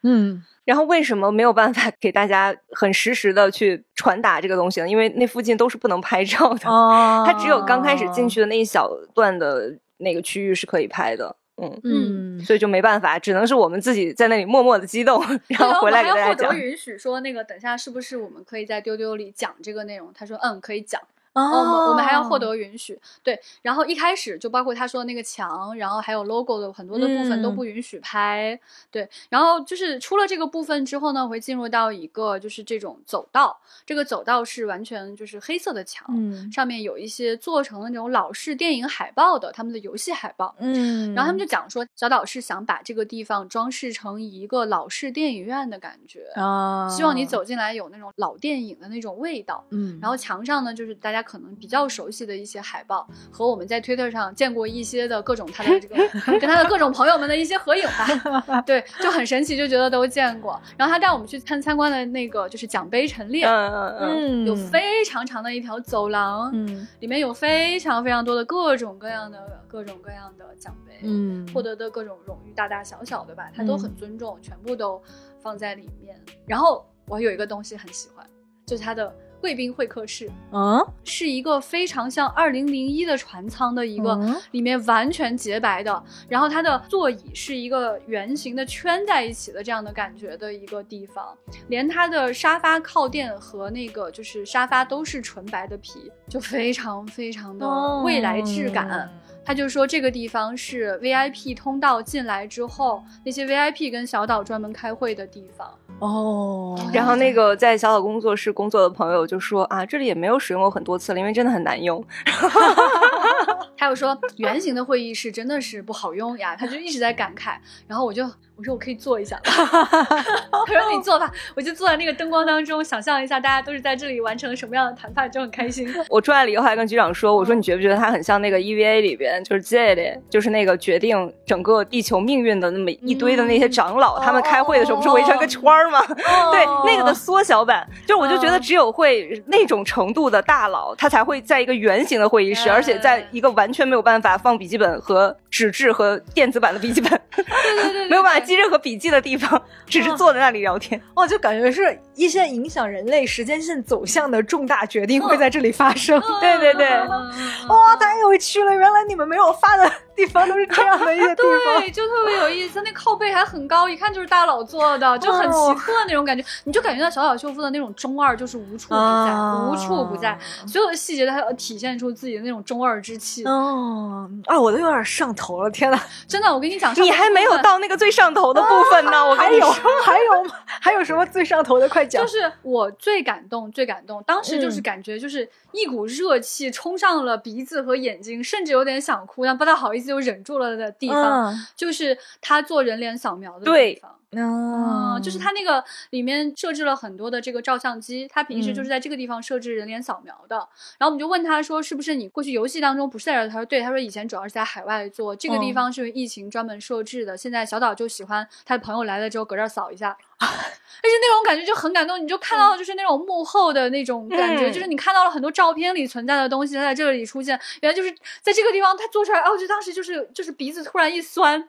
Speaker 1: 嗯
Speaker 3: 然后为什么没有办法给大家很实时的去传达这个东西呢？因为那附近都是不能拍照的，
Speaker 1: 哦，
Speaker 3: 它只有刚开始进去的那一小段的那个区域是可以拍的。嗯，
Speaker 1: 嗯
Speaker 3: 所以就没办法，只能是我们自己在那里默默的激动，然后回来给大家讲
Speaker 2: 我还要获得。允许说那个等下是不是我们可以在丢丢里讲这个内容？他说嗯，可以讲。哦，我们还要获得允许。对，然后一开始就包括他说的那个墙，然后还有 logo 的很多的部分都不允许拍。对，然后就是出了这个部分之后呢，会进入到一个就是这种走道，这个走道是完全就是黑色的墙，上面有一些做成了那种老式电影海报的他们的游戏海报。嗯，然后他们就讲说，小岛是想把这个地方装饰成一个老式电影院的感觉啊，希望你走进来有那种老电影的那种味道。嗯，然后墙上呢，就是大家可能比较熟悉的一些海报，和我们在 Twitter 上见过一些的各种他的这个 跟他的各种朋友们的一些合影吧。对，就很神奇，就觉得都见过。然后他带我们去参参观的那个就是奖杯陈列，嗯，有非常长的一条走廊，嗯，里面有非常非常多的各种各样的各种各样的奖杯，嗯，获得的各种荣誉，大大小小的吧，他都很尊重，全部都放在里面。然后我有一个东西很喜欢，就是他的。贵宾会客室，嗯，是一个非常像二零零一的船舱的一个，里面完全洁白的，然后它的座椅是一个圆形的圈在一起的这样的感觉的一个地方，连它的沙发靠垫和那个就是沙发都是纯白的皮，就非常非常的未来质感。他就说这个地方是 VIP 通道进来之后，那些 VIP 跟小岛专门开会的地方。
Speaker 3: 哦，然后那个在小岛工作室工作的朋友就说啊，这里也没有使用过很多次了，因为真的很难用。
Speaker 2: 还有说圆形的会议室真的是不好用呀，他就一直在感慨。然后我就我说我可以坐一下，他说你坐吧，我就坐在那个灯光当中，想象一下大家都是在这里完成了什么样的谈判，就很开心。
Speaker 3: 我出来了以后还跟局长说，我说你觉不觉得他很像那个 EVA 里边就是 J 就是那个决定整个地球命运的那么一堆的那些长老，他们开会的时候不是围成一个圈吗？对，那个的缩小版，就我就觉得只有会那种程度的大佬，他才会在一个圆形的会议室，而且在一个完全没有办法放笔记本和纸质和电子版的笔记本，
Speaker 2: 对对对，
Speaker 3: 没有办法记任何笔记的地方，只是坐在那里聊天。
Speaker 1: 哦，就感觉是一些影响人类时间线走向的重大决定会在这里发生。
Speaker 3: 对对对，
Speaker 1: 哇，太有趣了！原来你们没有发的地方都是这样的一些地
Speaker 2: 方，对，就特别有意思。那靠背还很高，一看就是大佬做的，就很奇特那种感觉。你就感觉到小小秀夫的那种中二就是无处不在，无处不在，所有的细节都要体现出自己的那种中二之气。
Speaker 1: 哦，啊，我都有点上头了，天呐，
Speaker 2: 真的，我跟你讲，
Speaker 3: 你还没有到那个最上头的部分呢。我
Speaker 1: 还有，还有，还有什么最上头的？快讲！
Speaker 2: 就是我最感动，最感动，当时就是感觉就是一股热气冲上了鼻子和眼睛，甚至有点想哭，但不太好意思又忍住了的地方，就是他做人脸扫描的地方。嗯，就是它那个里面设置了很多的这个照相机，他平时就是在这个地方设置人脸扫描的。然后我们就问他说，是不是你过去游戏当中不是在这儿？他说对，他说以前主要是在海外做，这个地方是疫情专门设置的。现在小岛就喜欢他的朋友来了之后搁这儿扫一下，而且那种感觉就很感动，你就看到就是那种幕后的那种感觉，就是你看到了很多照片里存在的东西，它在这里出现，原来就是在这个地方他做出来，哦，就当时就是就是鼻子突然一酸。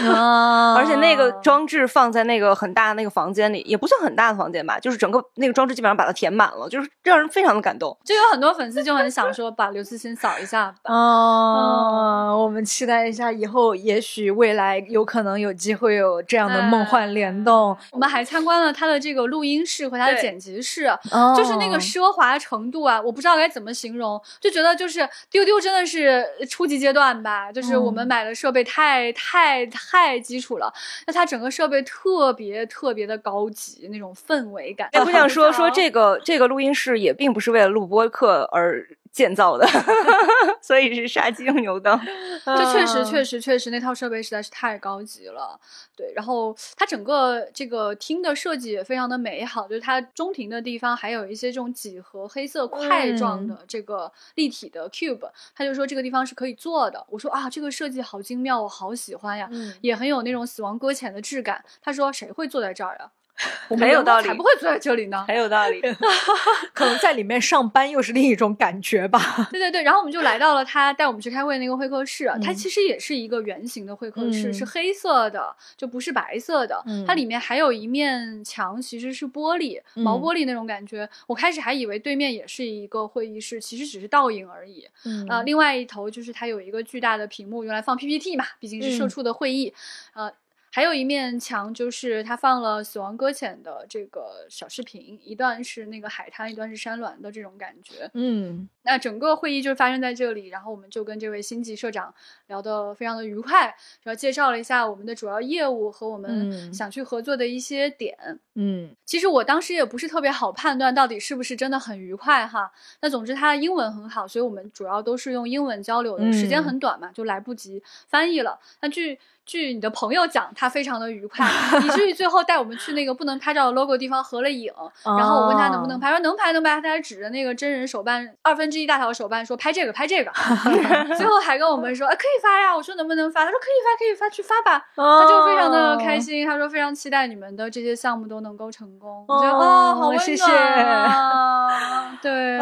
Speaker 3: 啊！而且那个装置放在那个很大的那个房间里，也不算很大的房间吧，就是整个那个装置基本上把它填满了，就是让人非常的感动。
Speaker 2: 就有很多粉丝就很想说把刘慈欣扫一下。
Speaker 1: 哦，我们期待一下以后，也许未来有可能有机会有这样的梦幻联动。
Speaker 2: 我们还参观了他的这个录音室和他的剪辑室，就是那个奢华程度啊，我不知道该怎么形容，就觉得就是丢丢真的是初级阶段吧，就是我们买的设备太太。太基础了，那它整个设备特别特别的高级，那种氛围感。
Speaker 3: 也不想说说这个这个录音室也并不是为了录播课而。建造的，所以是杀鸡用牛刀。
Speaker 2: 这确实确实确实，那套设备实在是太高级了。对，然后它整个这个厅的设计也非常的美好，就是它中庭的地方还有一些这种几何黑色块状的这个立体的 cube。他就说这个地方是可以坐的。我说啊，这个设计好精妙，我好喜欢呀，也很有那种死亡搁浅的质感。他说谁会坐在这儿呀？
Speaker 3: 很有道理，
Speaker 2: 才不会坐在这里呢。
Speaker 3: 很有道理，
Speaker 1: 可能在里面上班又是另一种感觉吧。
Speaker 2: 对对对，然后我们就来到了他带我们去开会那个会客室，它其实也是一个圆形的会客室，是黑色的，就不是白色的。它里面还有一面墙，其实是玻璃，毛玻璃那种感觉。我开始还以为对面也是一个会议室，其实只是倒影而已。呃，另外一头就是它有一个巨大的屏幕，用来放 PPT 嘛，毕竟是社畜的会议。呃。还有一面墙就是他放了《死亡搁浅》的这个小视频，一段是那个海滩，一段是山峦的这种感觉。
Speaker 1: 嗯，
Speaker 2: 那整个会议就是发生在这里，然后我们就跟这位星级社长聊得非常的愉快，然后介绍了一下我们的主要业务和我们
Speaker 1: 嗯
Speaker 2: 想去合作的一些点。
Speaker 1: 嗯
Speaker 2: 其实我当时也不是特别好判断到底是不是真的很愉快哈。那总之他的英文很好，所以我们主要都是用英文交流的，
Speaker 1: 嗯
Speaker 2: 时间很短嘛，就来不及翻译了。那据据你的朋友讲，他非常的愉快，以至于最后带我们去那个不能拍照的 logo 地方合了影。然后我问他能不能拍，说能拍能拍，他还指着那个真人手办 二分之一大小的手办说拍这个拍这个，最后还跟我们说哎可以发呀，我说能不能发，他说可以发可以发去发吧，他就非常的开心，他说非常期待你们的这些项目都能够成功，我觉得哦好温
Speaker 1: 谢谢。
Speaker 2: 暖啊，对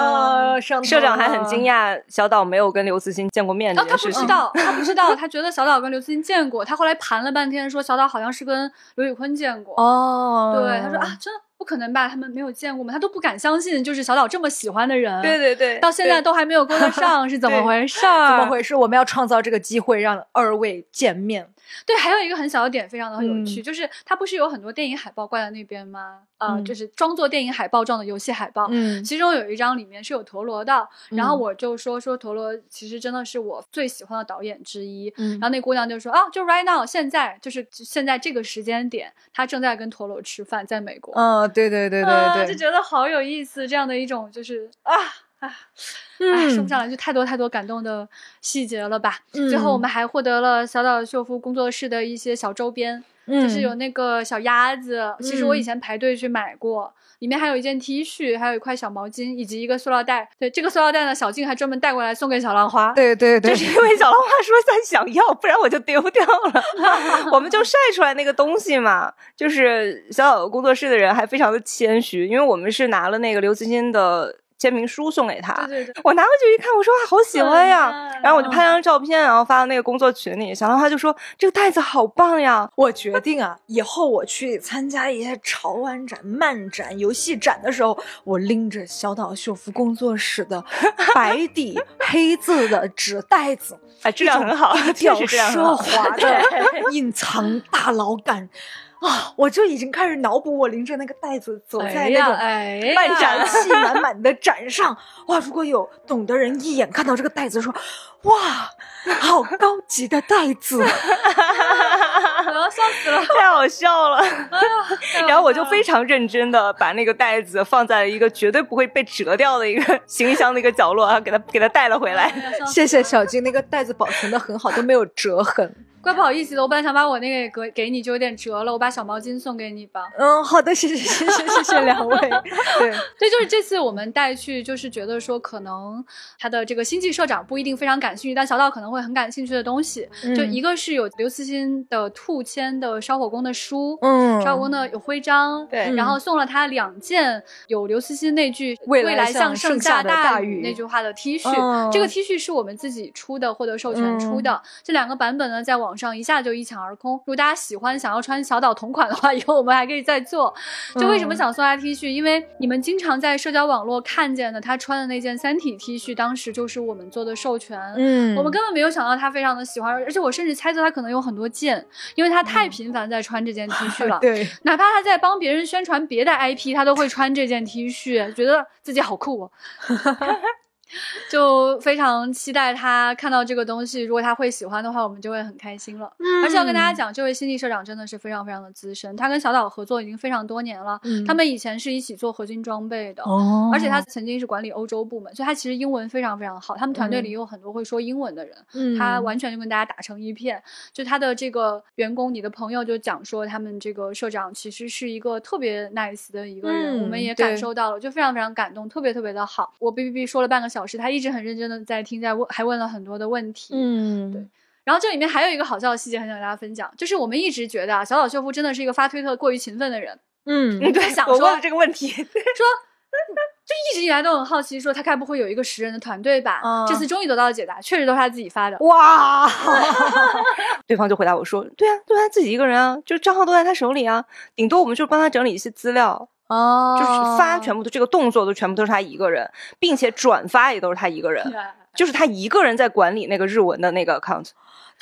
Speaker 3: 社长还很惊讶小岛没有跟刘慈欣见过面
Speaker 2: 他
Speaker 3: 件事情。
Speaker 2: 不知道，他不知道，他觉得小岛跟刘慈欣见过，他后来盘了半天，说小岛好像是跟刘宇坤见过。
Speaker 1: 哦，
Speaker 2: 对，他说啊，真的不可能吧？他们没有见过吗？他都不敢相信，就是小岛这么喜欢的人，
Speaker 3: 对对对，
Speaker 2: 到现在都还没有跟得上，是怎么回事儿？
Speaker 1: 怎么回事？我们要创造这个机会，让二位见面。
Speaker 2: 对，还有一个很小的点，非常的有趣，
Speaker 1: 嗯
Speaker 2: 就是它不是有很多电影海报挂在那边吗？啊、
Speaker 1: 嗯
Speaker 2: 就是装作电影海报状的游戏海报。
Speaker 1: 嗯
Speaker 2: 其中有一张里面是有陀螺的，然后
Speaker 1: 嗯
Speaker 2: 我就说说陀螺其实真的是我最喜欢的导演之一。
Speaker 1: 嗯
Speaker 2: 然后那姑娘就说啊，就 right now 现在就是现在这个时间点，他正在跟陀螺吃饭，在美国。
Speaker 1: 嗯，对对对
Speaker 2: 啊
Speaker 1: 对对，
Speaker 2: 就觉得好有意思，这样的一种就是啊啊，哎，
Speaker 1: 嗯
Speaker 2: 说不上来，就太多太多感动的细节了吧。最后我
Speaker 1: 嗯
Speaker 2: 们还获得了小岛秀夫工作室的一些小周边，就是有
Speaker 1: 嗯
Speaker 2: 那个小鸭子，其实我以
Speaker 1: 嗯
Speaker 2: 前排队去买过。里面还有一件 T 恤，还有一块小毛巾，以及一个塑料袋。对，这个塑料袋呢，小静还专门带过来送给小浪花。
Speaker 1: 对对对，
Speaker 3: 就是因为小浪花说他想要，不然我就丢掉了。我们就晒出来那个东西嘛，就是小岛工作室的人还非常的谦虚，因为我们是拿了那个刘慈欣的签名书送给他。
Speaker 2: 对对对，
Speaker 3: 我拿回去一看，我说哇，好喜欢呀！
Speaker 2: 很
Speaker 3: 然后我就拍张照片，然后发到那个工作群里。小浪花就说这个袋子好棒呀！
Speaker 1: 我决定啊，以后我去参加一些潮玩展、漫展、游戏展的时候，我拎着小岛秀夫工作室的白底黑字的纸袋子，
Speaker 3: 哎，质量很好，
Speaker 1: 低
Speaker 3: 确实质量很
Speaker 1: 奢。华的 隐藏大佬感啊！我就已经开始脑补我拎着那个袋子走在那种
Speaker 2: 哎呀
Speaker 1: 漫展气满满的展上，哇！如果有懂的人一眼看到这个袋子，说哇，好高级的袋子，
Speaker 2: 我要笑死了。
Speaker 3: 太好笑了，
Speaker 2: 哎
Speaker 3: 然后我就非常认真的把那个袋子放在了一个绝对不会被折掉的一个行李箱的一个角落，然后给它给它带了回来。
Speaker 1: 谢谢小金，那个袋子保存的很好，都没有折痕。
Speaker 2: 怪不好意思的，我本来想把我那个给给你，就有点折了，我把小毛巾送给你吧。
Speaker 1: 嗯，好的，谢谢谢谢谢谢两位。对，
Speaker 2: 对，就是这次我们带去，就是觉得说可能他的这个星际社长不一定非常感兴趣，但小岛可能会很感兴趣的东西，就
Speaker 1: 嗯
Speaker 2: 一个是有刘慈欣的兔签的烧火工的书，
Speaker 1: 嗯。
Speaker 2: 烧火工的有徽章，
Speaker 3: 对。
Speaker 2: 然后送了他两件有刘慈欣那句“
Speaker 1: 未来
Speaker 2: 未来
Speaker 1: 像
Speaker 2: 盛
Speaker 1: 盛夏的
Speaker 2: 大
Speaker 1: 大雨
Speaker 2: 那句话的 T 恤，
Speaker 1: 嗯。
Speaker 2: 这个 T 恤是我们自己出的，获得授权出的。这两个版本呢，在网上一下就一抢而空。如果大家喜欢想要穿小岛同款的话，以后我们还可以再做。就为什么
Speaker 1: 嗯
Speaker 2: 想送他 T 恤？因为你们经常在社交网络看见的他穿的那件三体 T 恤，当时就是我们做的授权。
Speaker 1: 嗯
Speaker 2: 我们根本没有想到他非常的喜欢，而且我甚至猜测他可能有很多件，因为他太频繁在穿这件 T 恤 了。
Speaker 1: 对，
Speaker 2: 哪怕他在帮别人宣传别的 IP，他都会穿这件 T 恤，觉得自己好酷哦。就非常期待他看到这个东西，如果他会喜欢的话，我们就会很开心了。而且要跟大家讲，这位新地社长真的是非常非常的资深，他跟小岛合作已经非常多年了。
Speaker 1: 嗯
Speaker 2: 他们以前是一起做合金装备的，
Speaker 1: 哦
Speaker 2: 而且他曾经是管理欧洲部门，所以他其实英文非常非常好。他们团队里有很多会说英文的人，
Speaker 1: 嗯
Speaker 2: 他完全就跟大家打成一片。就他的这个员工，你的朋友就讲说，他们这个社长其实是一个特别 nice 的一个人，
Speaker 1: 嗯
Speaker 2: 我们也感受到了，就非常非常感动，特别特别的好。我哔哔哔说了半个小时，他一直很认真的在听，在问，还问了很多的问题。
Speaker 1: 嗯
Speaker 2: 对然后这里面还有一个好笑的细节，很想跟大家分享，就是我们一直觉得啊，小岛秀夫真的是一个发推特过于勤奋的人，
Speaker 1: 嗯
Speaker 3: 嗯，对
Speaker 2: 想，说
Speaker 3: 我问了这个问题，
Speaker 2: 说。就一直以来都很好奇，说他该不会有一个十人的团队吧？
Speaker 1: 嗯
Speaker 2: 这次终于得到了解答，确实都是他自己发的。
Speaker 1: 哇，
Speaker 3: 对方就回答我说：“对啊，对啊，自己一个人啊，就账号都在他手里啊，顶多我们就帮他整理一些资料，
Speaker 1: 哦
Speaker 3: 就是发全部的这个动作都全部都是他一个人，并且转发也都是他一个人，就是他一个人在管理那个日文的那个 account。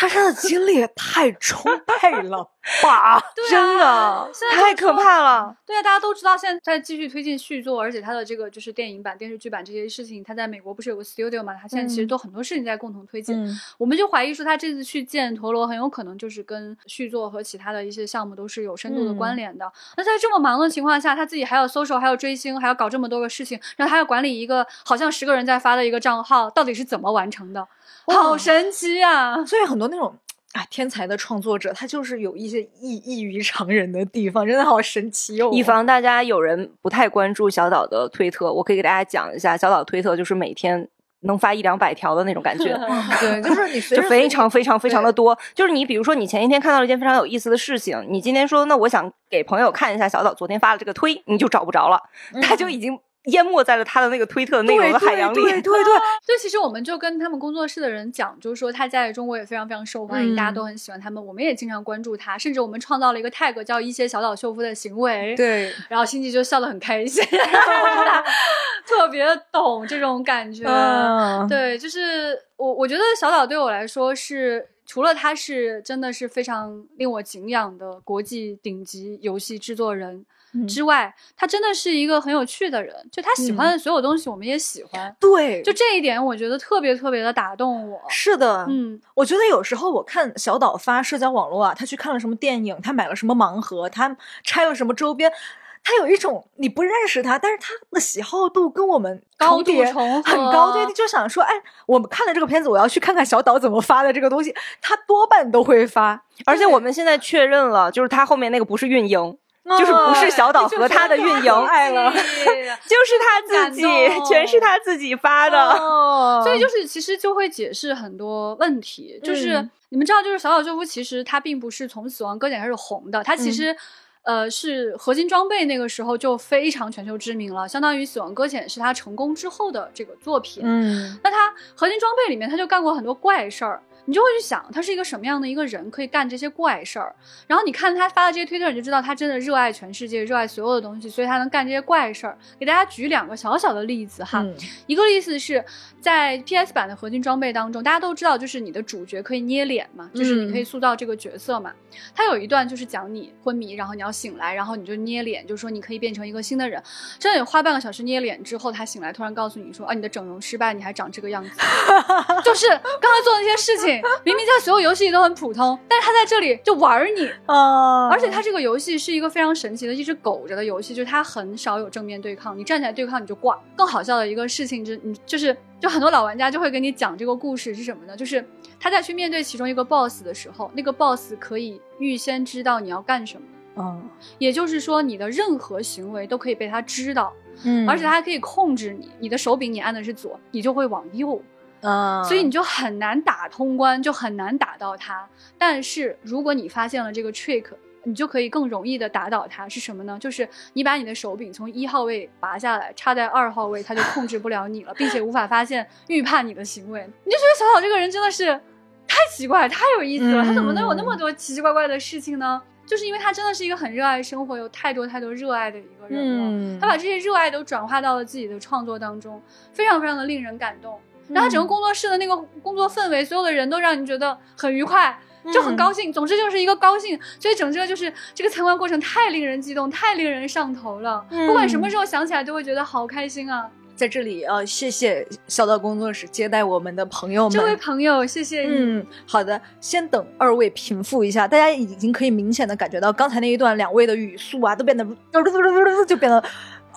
Speaker 1: 他真的精力也太充沛了 吧！
Speaker 3: 真的太可怕了。
Speaker 2: 对啊，大家都知道现在在继续推进续作，而且他的这个就是电影版、电视剧版这些事情，他在美国不是有个 studio 嘛？他现在其实都很多事情在共同推进。我们就怀疑说，他这次去见陀螺，很有可能就是跟续作和其他的一些项目都是有深度的关联的。那在这么忙的情况下，他自己还要 social，还要追星，还要搞这么多个事情，然后还要管理一个好像十个人在发的一个账号，到底是怎么完成的？好神奇啊！
Speaker 1: 所以很多那种啊天才的创作者，他就是有一些异异于常人的地方，真的好神奇哦。
Speaker 3: 以防大家有人不太关注小岛的推特，我可以给大家讲一下，小岛推特就是每天能发一两百条的那种感觉。
Speaker 1: 对，就是你
Speaker 3: 就非常非常非常的多。就是你比如说，你前一天看到了一件非常有意思的事情，你今天说那我想给朋友看一下小岛昨天发的这个推，你就找不着了，他就已经。淹没在了他的那个推特内容的海洋里。
Speaker 1: 对对对，
Speaker 2: 所以其实我们就跟他们工作室的人讲，就是说他在中国也非常非常受欢迎，大家都很喜欢他们，我们也经常关注他，甚至我们创造了一个 tag 叫一些小岛秀夫的行为。
Speaker 1: 对，
Speaker 2: 然后星际就笑得很开心，特别懂这种感觉。对，就是我我觉得小岛对我来说是，除了他是真的是非常令我敬仰的国际顶级游戏制作人。之外，他真的是一个很有趣的人，就他喜欢的所有东西，我们也喜欢。
Speaker 1: 对，
Speaker 2: 就这一点，我觉得特别特别的打动我。
Speaker 1: 是的，嗯，我觉得有时候我看小岛发社交网络啊，他去看了什么电影，他买了什么盲盒，他拆了什么周边，他有一种你不认识他，但是他的喜好度跟我们
Speaker 2: 高
Speaker 1: 度
Speaker 2: 重
Speaker 1: 很高，对，就想说，哎，我们看了这个片子，我要去看看小岛怎么发的这个东西，他多半都会发，
Speaker 3: 而且我们现在确认了，就是他后面那个不是运营。就是不是小岛和他的运营，爱了 就是他自己，全是他自己发的，
Speaker 2: 所以就是其实就会解释很多问题。就是你们知道，就是小岛秀夫其实他并不是从《死亡搁浅》开始红的，他其实呃是合金装备那个时候就非常全球知名了，相当于《死亡搁浅》是他成功之后的这个作品。嗯，那他合金装备里面他就干过很多怪事儿。你就会去想他是一个什么样的一个人，可以干这些怪事儿。然后你看他发的这些推特，你就知道他真的热爱全世界，热爱所有的东西，所以他能干这些怪事儿。给大家举两个小小的例子哈，一个例子是在 PS 版的合金装备当中，大家都知道，就是你的主角可以捏脸嘛，就是你可以塑造这个角色嘛。他有一段就是讲你昏迷，然后你要醒来，然后你就捏脸，就是说你可以变成一个新的人。真的，你花半个小时捏脸之后，他醒来突然告诉你说啊，你的整容失败，你还长这个样子，就是刚才做的那些事情。明明在所有游戏里都很普通，但是他在这里就玩你啊！而且他这个游戏是一个非常神奇的，一直苟着的游戏，就是他很少有正面对抗，你站起来对抗你就挂。更好笑的一个事情是，你就是就很多老玩家就会跟你讲这个故事是什么呢？就是他在去面对其中一个 boss 的时候，那个 boss 可以预先知道你要干什么，嗯，也就是说你的任何行为都可以被他知道，嗯，而且他还可以控制你，你的手柄你按的是左，你就会往右。嗯，所以你就很难打通关，就很难打到他。但是如果你发现了这个 trick，你就可以更容易的打倒他。是什么呢？就是你把你的手柄从一号位拔下来，插在二号位，他就控制不了你了，并且无法发现预判你的行为。你就觉得小小这个人真的是太奇怪、太有意思了。他怎么能有那么多奇奇怪怪的事情呢？就是因为他真的是一个很热爱生活、有太多太多热爱的一个人嗯。他把这些热爱都转化到了自己的创作当中，非常非常的令人感动。然后整个工作室的那个工作氛围，所有的人都让你觉得很愉快，就很高兴。总之就是一个高兴，所以整个就是这个参观过程太令人激动，太令人上头了。不管什么时候想起来，都会觉得好开心啊！
Speaker 1: 在这里呃，谢谢小道工作室接待我们的朋友们。
Speaker 2: 这位朋友，谢谢你。
Speaker 1: 嗯，好的，先等二位平复一下，大家已经可以明显的感觉到刚才那一段两位的语速啊，都变得 就变得。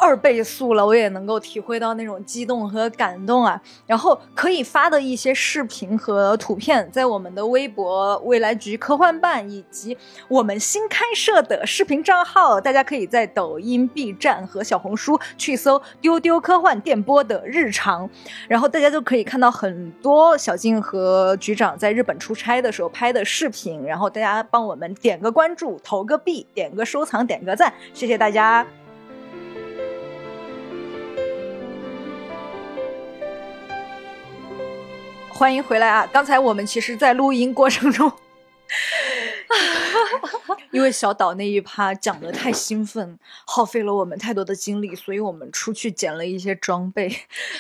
Speaker 1: 二倍速了，我也能够体会到那种激动和感动啊！然后可以发的一些视频和图片，在我们的微博“未来局科幻办”以及我们新开设的视频账号，大家可以在抖音、B 站和小红书去搜“丢丢科幻电波”的日常，然后大家就可以看到很多小静和局长在日本出差的时候拍的视频。然后大家帮我们点个关注、投个币、点个收藏、点个赞，谢谢大家！欢迎回来啊！刚才我们其实，在录音过程中，因为小岛那一趴讲的太兴奋，耗费了我们太多的精力，所以我们出去捡了一些装备，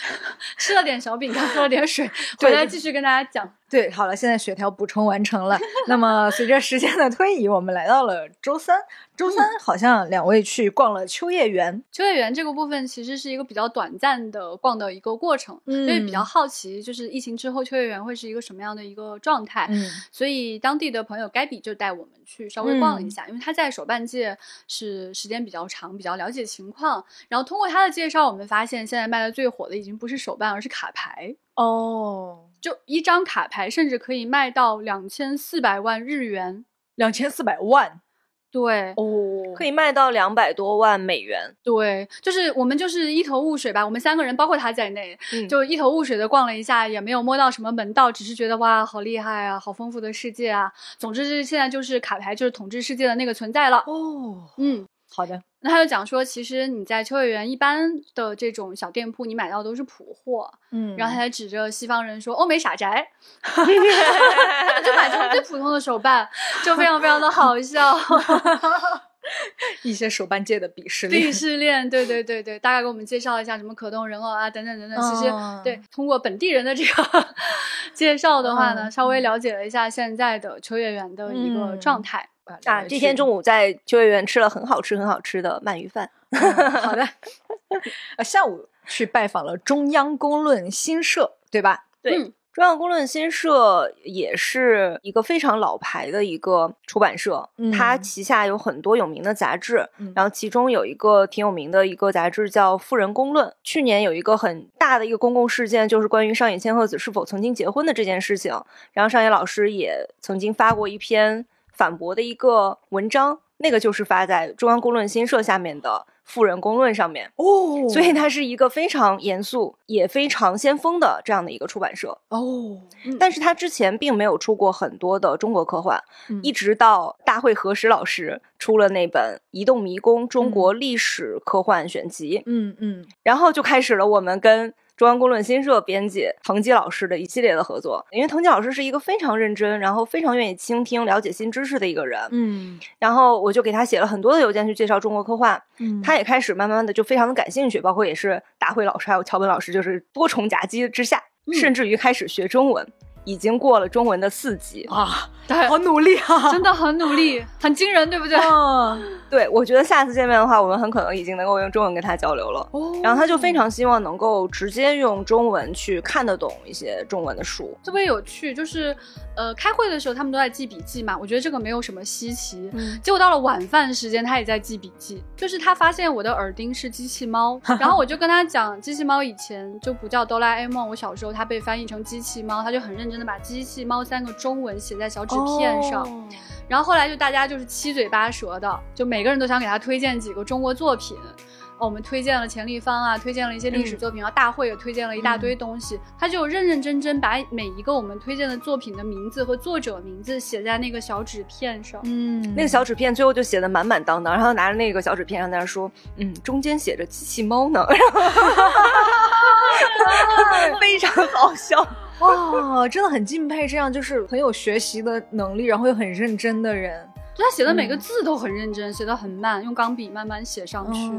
Speaker 2: 吃了点小饼干，喝了点水，回来继续跟大家讲。
Speaker 1: 对，好了，现在血条补充完成了。那么随着时间的推移，我们来到了周三。周三好像两位去逛了秋叶原。
Speaker 2: 秋叶原这个部分其实是一个比较短暂的逛的一个过程，因为比较好奇，就是疫情之后秋叶原会是一个什么样的一个状态。嗯，所以当地的朋友 Gabby 就带我们去稍微逛了一下，因为他在手办界是时间比较长，比较了解情况。然后通过他的介绍，我们发现现在卖的最火的已经不是手办，而是卡牌。
Speaker 1: 哦，
Speaker 2: 就一张卡牌甚至可以卖到两千四百万日元，
Speaker 1: 两千四百万。
Speaker 2: 对
Speaker 1: 哦，
Speaker 3: 可以卖到两百多万美元。
Speaker 2: 对，就是我们就是一头雾水吧，我们三个人包括他在内，就一头雾水的逛了一下，也没有摸到什么门道，只是觉得哇，好厉害啊，好丰富的世界啊。总之是现在就是卡牌就是统治世界的那个存在了。
Speaker 1: 哦，
Speaker 2: 嗯。
Speaker 1: 好的，
Speaker 2: 那他就讲说，其实你在秋叶原一般的这种小店铺，你买到都是普货，嗯，然后他还指着西方人说，欧美傻宅，就买这种最普通的手办，就非常非常的好笑，
Speaker 1: 一些手办界的鄙视链，
Speaker 2: 鄙视链，对对对对，大概给我们介绍一下什么可动人偶啊，等等等等，其实对，通过本地人的这个 介绍的话呢，稍微了解了一下现在的秋叶原的一个状态。
Speaker 3: 啊，这天中午在秋叶原吃了很好吃、很好吃的鳗鱼饭。
Speaker 1: 好的，呃，下午去拜访了中央公论新社，对吧？
Speaker 3: 对，中央公论新社也是一个非常老牌的一个出版社，它旗下有很多有名的杂志，然后其中有一个挺有名的一个杂志叫《富人公论》。去年有一个很大的一个公共事件，就是关于上野千鹤子是否曾经结婚的这件事情，然后上野老师也曾经发过一篇。反驳的一个文章，那个就是发在中央公论新社下面的《富人公论》上面
Speaker 1: 哦，
Speaker 3: 所以它是一个非常严肃也非常先锋的这样的一个出版社
Speaker 1: 哦。
Speaker 3: 但是它之前并没有出过很多的中国科幻，一直到大会何时老师出了那本《移动迷宫：中国历史科幻选集》，
Speaker 1: 嗯嗯，
Speaker 3: 然后就开始了我们跟。中央公论新社编辑藤吉老师的一系列的合作，因为藤吉老师是一个非常认真，然后非常愿意倾听、了解新知识的一个人。
Speaker 1: 嗯，
Speaker 3: 然后我就给他写了很多的邮件去介绍中国科幻。嗯，他也开始慢慢的就非常的感兴趣，包括也是大会老师还有乔本老师，就是多重夹击之下，甚至于开始学中文。已经过了中文的四级
Speaker 1: 啊，对，好努力啊，
Speaker 2: 真的很努力，很惊人，对不对？
Speaker 3: 嗯对，我觉得下次见面的话，我们很可能已经能够用中文跟他交流了。哦，然后他就非常希望能够直接用中文去看得懂一些中文的书，
Speaker 2: 特别有趣。就是呃，开会的时候他们都在记笔记嘛，我觉得这个没有什么稀奇。嗯，结果到了晚饭时间，他也在记笔记。就是他发现我的耳钉是机器猫，然后我就跟他讲，机器猫以前就不叫哆啦 A 梦，我小时候它被翻译成机器猫，他就很认。真的把“机器猫”三个中文写在小纸片上，然后后来就大家就是七嘴八舌的，就每个人都想给他推荐几个中国作品。哦，我们推荐了钱立方啊，推荐了一些历史作品，然后大会也推荐了一大堆东西。他就认认真真把每一个我们推荐的作品的名字和作者名字写在那个小纸片上。
Speaker 1: 嗯，
Speaker 3: 那个小纸片最后就写的满满当当，然后拿着那个小纸片上在那说，嗯，中间写着机器猫呢，非常好笑。
Speaker 1: 哇，真的很敬佩这样就是很有学习的能力，然后又很认真的人。
Speaker 2: 就他写的每个字都很认真，写的很慢，用钢笔慢慢写上去，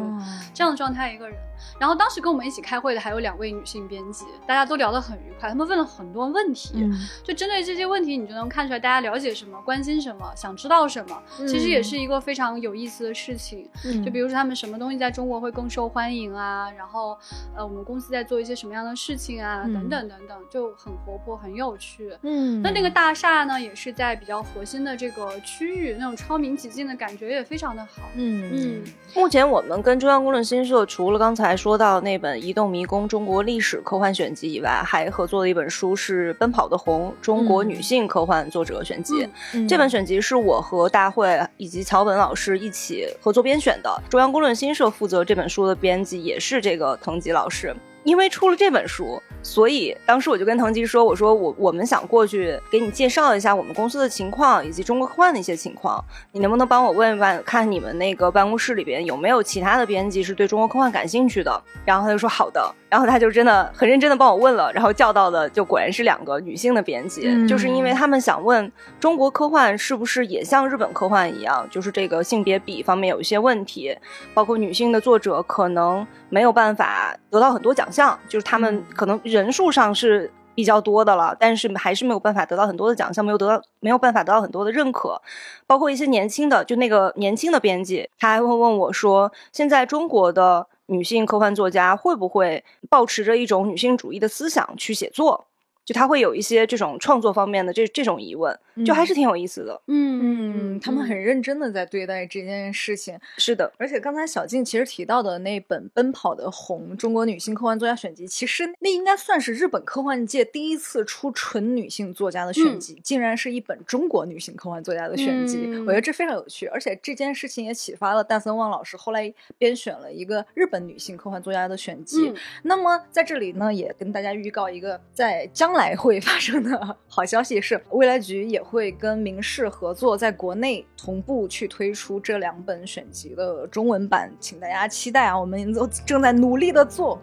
Speaker 2: 这样的状态一个人。然后当时跟我们一起开会的还有两位女性编辑，大家都聊得很愉快。他们问了很多问题，就针对这些问题，你就能看出来大家了解什么、关心什么、想知道什么。其实也是一个非常有意思的事情。就比如说他们什么东西在中国会更受欢迎啊，然后呃我们公司在做一些什么样的事情啊，等等等等，就很活泼、很有趣。
Speaker 1: 嗯，
Speaker 2: 那那个大厦呢，也是在比较核心的这个区域，那种超明几净的感觉也非常的好。
Speaker 1: 嗯
Speaker 2: 嗯，
Speaker 3: 目前我们跟中央公论新社除了刚才。说到那本《移动迷宫：中国历史科幻选集》以外，还合作的一本书是《奔跑的红：中国女性科幻作者选集》。这本选集是我和大会以及桥本老师一起合作编选的。中央公论新社负责这本书的编辑也是这个藤吉老师。因为出了这本书，所以当时我就跟腾吉说：“我说我我们想过去给你介绍一下我们公司的情况，以及中国科幻的一些情况。你能不能帮我问一问，看你们那个办公室里边有没有其他的编辑是对中国科幻感兴趣的？”然后他就说：“好的。”然后他就真的很认真的帮我问了，然后叫到的就果然是两个女性的编辑，就是因为他们想问中国科幻是不是也像日本科幻一样，就是这个性别比方面有一些问题，包括女性的作者可能没有办法得到很多奖项，就是他们可能人数上是。比较多的了，但是还是没有办法得到很多的奖项，没有得到没有办法得到很多的认可。包括一些年轻的，就那个年轻的编辑，他还会问我说：“现在中国的女性科幻作家会不会保持着一种女性主义的思想去写作？”就他会有一些这种创作方面的这这种疑问，就还是挺有意思的。
Speaker 1: 嗯嗯，他们很认真的在对待这件事情。
Speaker 3: 是的，
Speaker 1: 而且刚才小静其实提到的那本《奔跑的红：中国女性科幻作家选集》，其实那应该算是日本科幻界第一次出纯女性作家的选集，竟然是一本中国女性科幻作家的选集。我觉得这非常有趣，而且这件事情也启发了大森旺老师后来编选了一个日本女性科幻作家的选集。那么在这里呢，也跟大家预告一个在将来会发生的好消息是，未来局也会跟明世合作，在国内同步去推出这两本选集的中文版，请大家期待啊！我们都正在努力的做。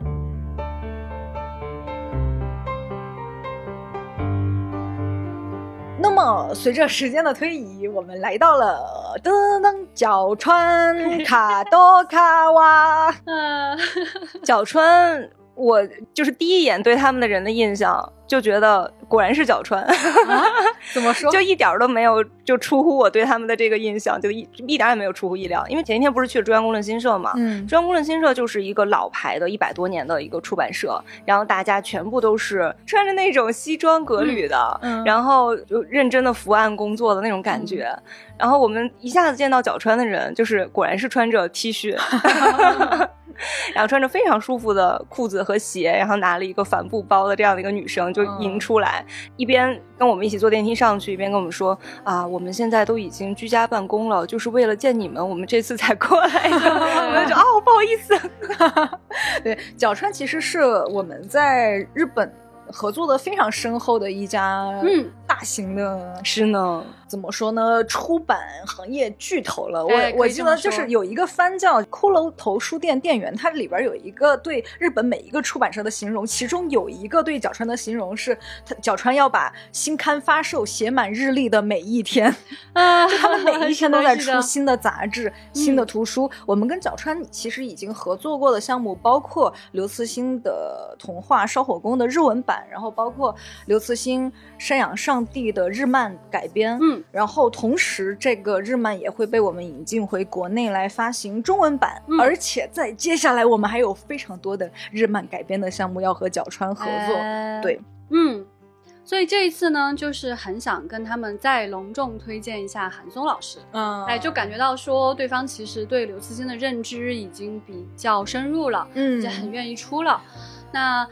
Speaker 1: 那么，随着时间的推移，我们来到了噔噔角川卡多卡哇，
Speaker 3: 角川。我就是第一眼对他们的人的印象，就觉得果然是角川，
Speaker 1: 怎么说？
Speaker 3: 就一点都没有就出乎我对他们的这个印象，就一一点也没有出乎意料。因为前一天不是去了中央公论新社嘛，嗯，中央公论新社就是一个老牌的一百多年的一个出版社，然后大家全部都是穿着那种西装革履的，然后就认真的伏案工作的那种感觉。然后我们一下子见到角川的人，就是果然是穿着 T 恤。然后穿着非常舒服的裤子和鞋，然后拿了一个帆布包的这样的一个女生就迎出来，一边跟我们一起坐电梯上去，一边跟我们说：“啊，我们现在都已经居家办公了，就是为了见你们，我们这次才过来的。”我就说：“哦，不好意思。”
Speaker 1: 对，角川其实是我们在日本合作的非常深厚的一家嗯大型的
Speaker 3: 是呢。
Speaker 1: 怎么说呢？出版行业巨头了。我我记得就是有一个番叫《骷髅头书店店员》，它里边有一个对日本每一个出版社的形容，其中有一个对角川的形容是：他角川要把新刊发售写满日历的每一天，啊，就他们每一天都在出新的杂志、新的图书。我们跟角川其实已经合作过的项目，包括刘慈欣的童话《烧火工》的日文版，然后包括刘慈欣《山养上帝》的日漫改编，嗯。然后同时，这个日漫也会被我们引进回国内来发行中文版，而且在接下来我们还有非常多的日漫改编的项目要和角川合作。对，
Speaker 2: 嗯，所以这一次呢，就是很想跟他们再隆重推荐一下韩松老师。嗯，哎，就感觉到说对方其实对刘慈欣的认知已经比较深入了，嗯，也很愿意出了。那。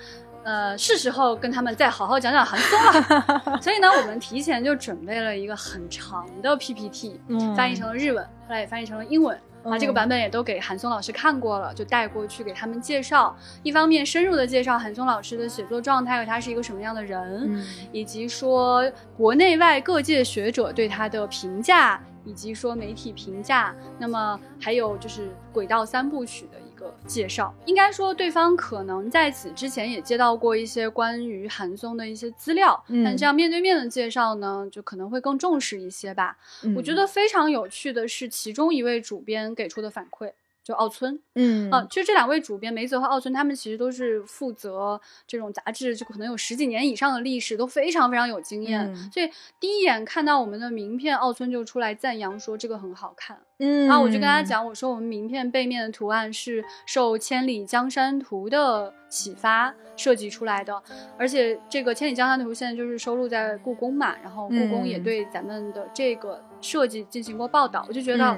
Speaker 2: 呃，是时候跟他们再好好讲讲韩松了。所以呢，我们提前就准备了一个很长的 PPT，翻译成了日文，后来也翻译成了英文。啊，这个版本也都给韩松老师看过了，就带过去给他们介绍。一方面深入的介绍韩松老师的写作状态和他是一个什么样的人，以及说国内外各界学者对他的评价，以及说媒体评价。那么还有就是《轨道三部曲》的。个介绍，应该说对方可能在此之前也接到过一些关于韩松的一些资料，但这样面对面的介绍呢，就可能会更重视一些吧。我觉得非常有趣的是，其中一位主编给出的反馈。就奥村，嗯啊，其实这两位主编梅泽和奥村，他们其实都是负责这种杂志，就可能有十几年以上的历史，都非常非常有经验。所以第一眼看到我们的名片，奥村就出来赞扬说这个很好看。嗯，然后我就跟他讲，我说我们名片背面的图案是受《千里江山图》的启发设计出来的，而且这个《千里江山图》现在就是收录在故宫嘛，然后故宫也对咱们的这个设计进行过报道，我就觉得。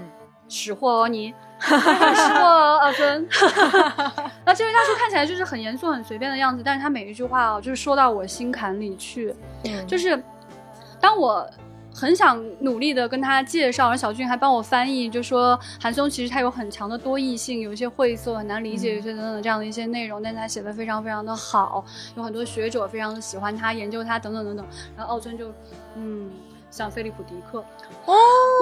Speaker 2: 识货哦，你 识货哦，阿孙。那这位大叔看起来就是很严肃、很随便的样子，但是他每一句话哦，就是说到我心坎里去。就是当我很想努力的跟他介绍，然后小俊还帮我翻译，就说韩松其实他有很强的多义性，有一些晦涩很难理解，有些等等这样的一些内容，但是他写的非常非常的好，有很多学者非常的喜欢他，研究他等等等等。然后奥村就嗯。像菲利普·迪克，哦，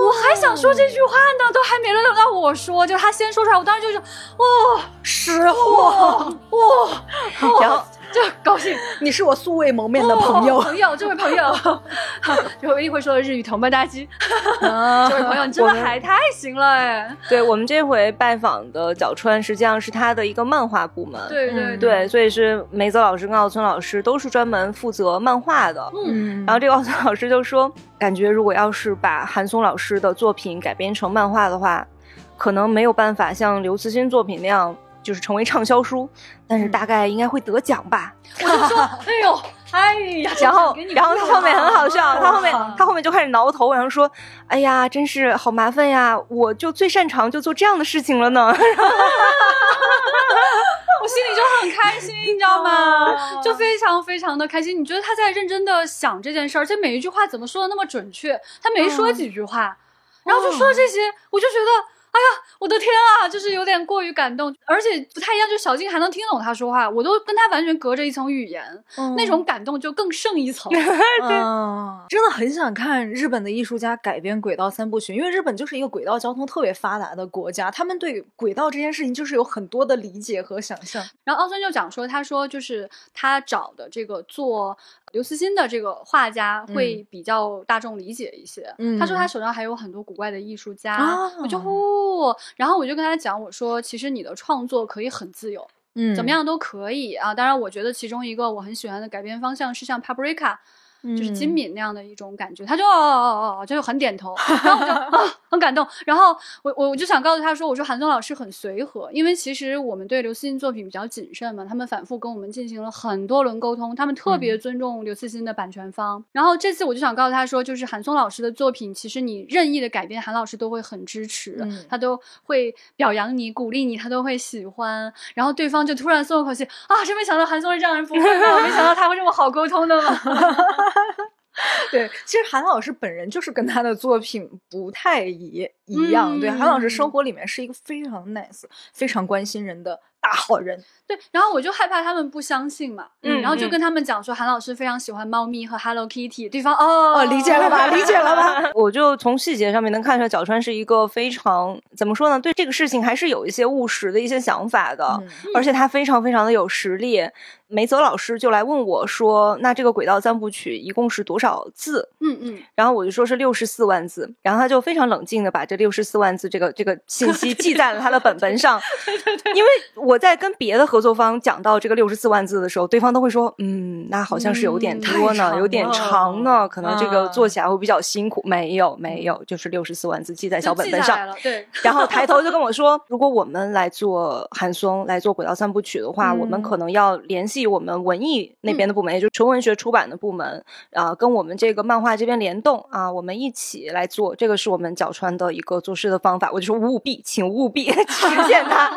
Speaker 2: 我还想说这句话呢，都还没轮到我说，就他先说出来，我当时就是，哦，
Speaker 1: 识货，哇，
Speaker 3: 然后
Speaker 2: 就高兴。
Speaker 1: 你是我素未谋面的朋友，
Speaker 2: 朋友，这位朋友，就我一会说的日语同伴大吉。这位朋友，你真的还太行了哎！
Speaker 3: 对我们这回拜访的角川，实际上是他的一个漫画部门。
Speaker 2: 对对
Speaker 3: 对，所以是梅泽老师跟奥村老师都是专门负责漫画的。嗯，然后这个奥村老师就说，感觉如果要是把韩松老师的作品改编成漫画的话，可能没有办法像刘慈欣作品那样。就是成为畅销书，但是大概应该会得奖吧。
Speaker 2: 我就说，哎呦，哎呀，
Speaker 3: 然后，然后他后面很好笑，他后面他后面就开始挠头，然后说，哎呀，真是好麻烦呀，我就最擅长就做这样的事情了呢。我
Speaker 2: 心里就很开心，你知道吗？就非常非常的开心。你觉得他在认真的想这件事儿，而且每一句话怎么说的那么准确？他没说几句话，然后就说这些，我就觉得。哎呀，我的天啊，就是有点过于感动，而且不太一样，就小静还能听懂他说话，我都跟他完全隔着一层语言，那种感动就更胜一层。
Speaker 1: 真的很想看日本的艺术家改编轨道三部曲，因为日本就是一个轨道交通特别发达的国家，他们对轨道这件事情就是有很多的理解和想象。
Speaker 2: 然后奥森就讲说，他说就是他找的这个做。刘慈欣的这个画家会比较大众理解一些。他说他手上还有很多古怪的艺术家，我就呼，然后我就跟他讲，我说其实你的创作可以很自由，嗯，怎么样都可以啊。当然，我觉得其中一个我很喜欢的改编方向是像 Paprika。就是金敏那样的一种感觉，他就哦哦哦哦，就很点头，然后我就啊很感动，然后我我我就想告诉他说，我说韩松老师很随和，因为其实我们对刘慈欣作品比较谨慎嘛，他们反复跟我们进行了很多轮沟通，他们特别尊重刘慈欣的版权方，然后这次我就想告诉他说，就是韩松老师的作品，其实你任意的改编，韩老师都会很支持，他都会表扬你、鼓励你，他都会喜欢，然后对方就突然松了口气啊，真没想到韩松是这样人，不会吧？没想到他会这么好沟通的吗？
Speaker 1: 对，其实韩老师本人就是跟他的作品不太一一样。对，韩老师生活里面是一个非常 nice、非常关心人的。大好人，
Speaker 2: 对，然后我就害怕他们不相信嘛，嗯，然后就跟他们讲说韩老师非常喜欢猫咪和 Hello Kitty，对方哦，哦
Speaker 1: 理解了吧，理解了吧，
Speaker 3: 我就从细节上面能看出来，角川是一个非常怎么说呢，对这个事情还是有一些务实的一些想法的，而且他非常非常的有实力。梅泽老师就来问我说：“那这个轨道三部曲一共是多少字？”嗯嗯，然后我就说是六十四万字，然后他就非常冷静的把这六十四万字这个这个信息记在了他的本本上，
Speaker 2: 对对对，
Speaker 3: 因为我在跟别的合作方讲到这个六十四万字的时候，对方都会说：“嗯，那好像是有点多呢，有点长呢，可能这个做起来会比较辛苦。”没有没有，就是六十四万字记在小本本上，
Speaker 2: 对。
Speaker 3: 然后抬头就跟我说：“如果我们来做韩松来做轨道三部曲的话，我们可能要联系。”我们文艺那边的部门，也就是纯文学出版的部门啊，跟我们这个漫画这边联动啊，我们一起来做，这个是我们角川的一个做事的方法。我就说务必，请务必 实现它，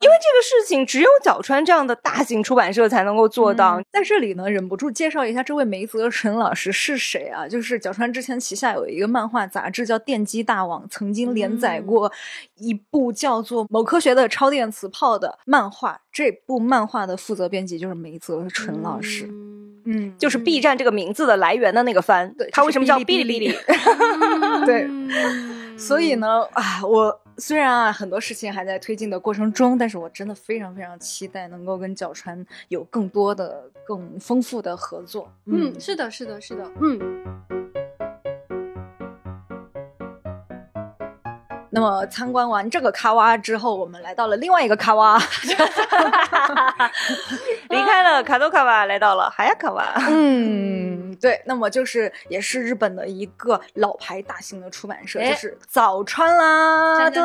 Speaker 3: 因为这个事情只有角川这样的大型出版社才能够做到。
Speaker 1: 在这里呢，忍不住介绍一下这位梅泽纯老师是谁啊？就是角川之前旗下有一个漫画杂志叫《电击大王》，曾经连载过一部叫做《某科学的超电磁炮》的漫画。这部漫画的负责编辑就是梅泽纯老师，
Speaker 3: 嗯，就是 B 站这个名字的来源的那个番，
Speaker 1: 对，
Speaker 3: 他为什么叫哔哩哔哩？
Speaker 1: 对，所以呢，啊，我虽然啊很多事情还在推进的过程中，但是我真的非常非常期待能够跟角川有更多的、更丰富的合作。
Speaker 2: 嗯，是的，是的，是的，嗯。
Speaker 1: 那么参观完这个卡哇之后，我们来到了另外一个卡哇，
Speaker 3: 离开了卡多卡哇，来到了海亚卡哇。
Speaker 1: 嗯，对，那么就是也是日本的一个老牌大型的出版社，就是早川啦。对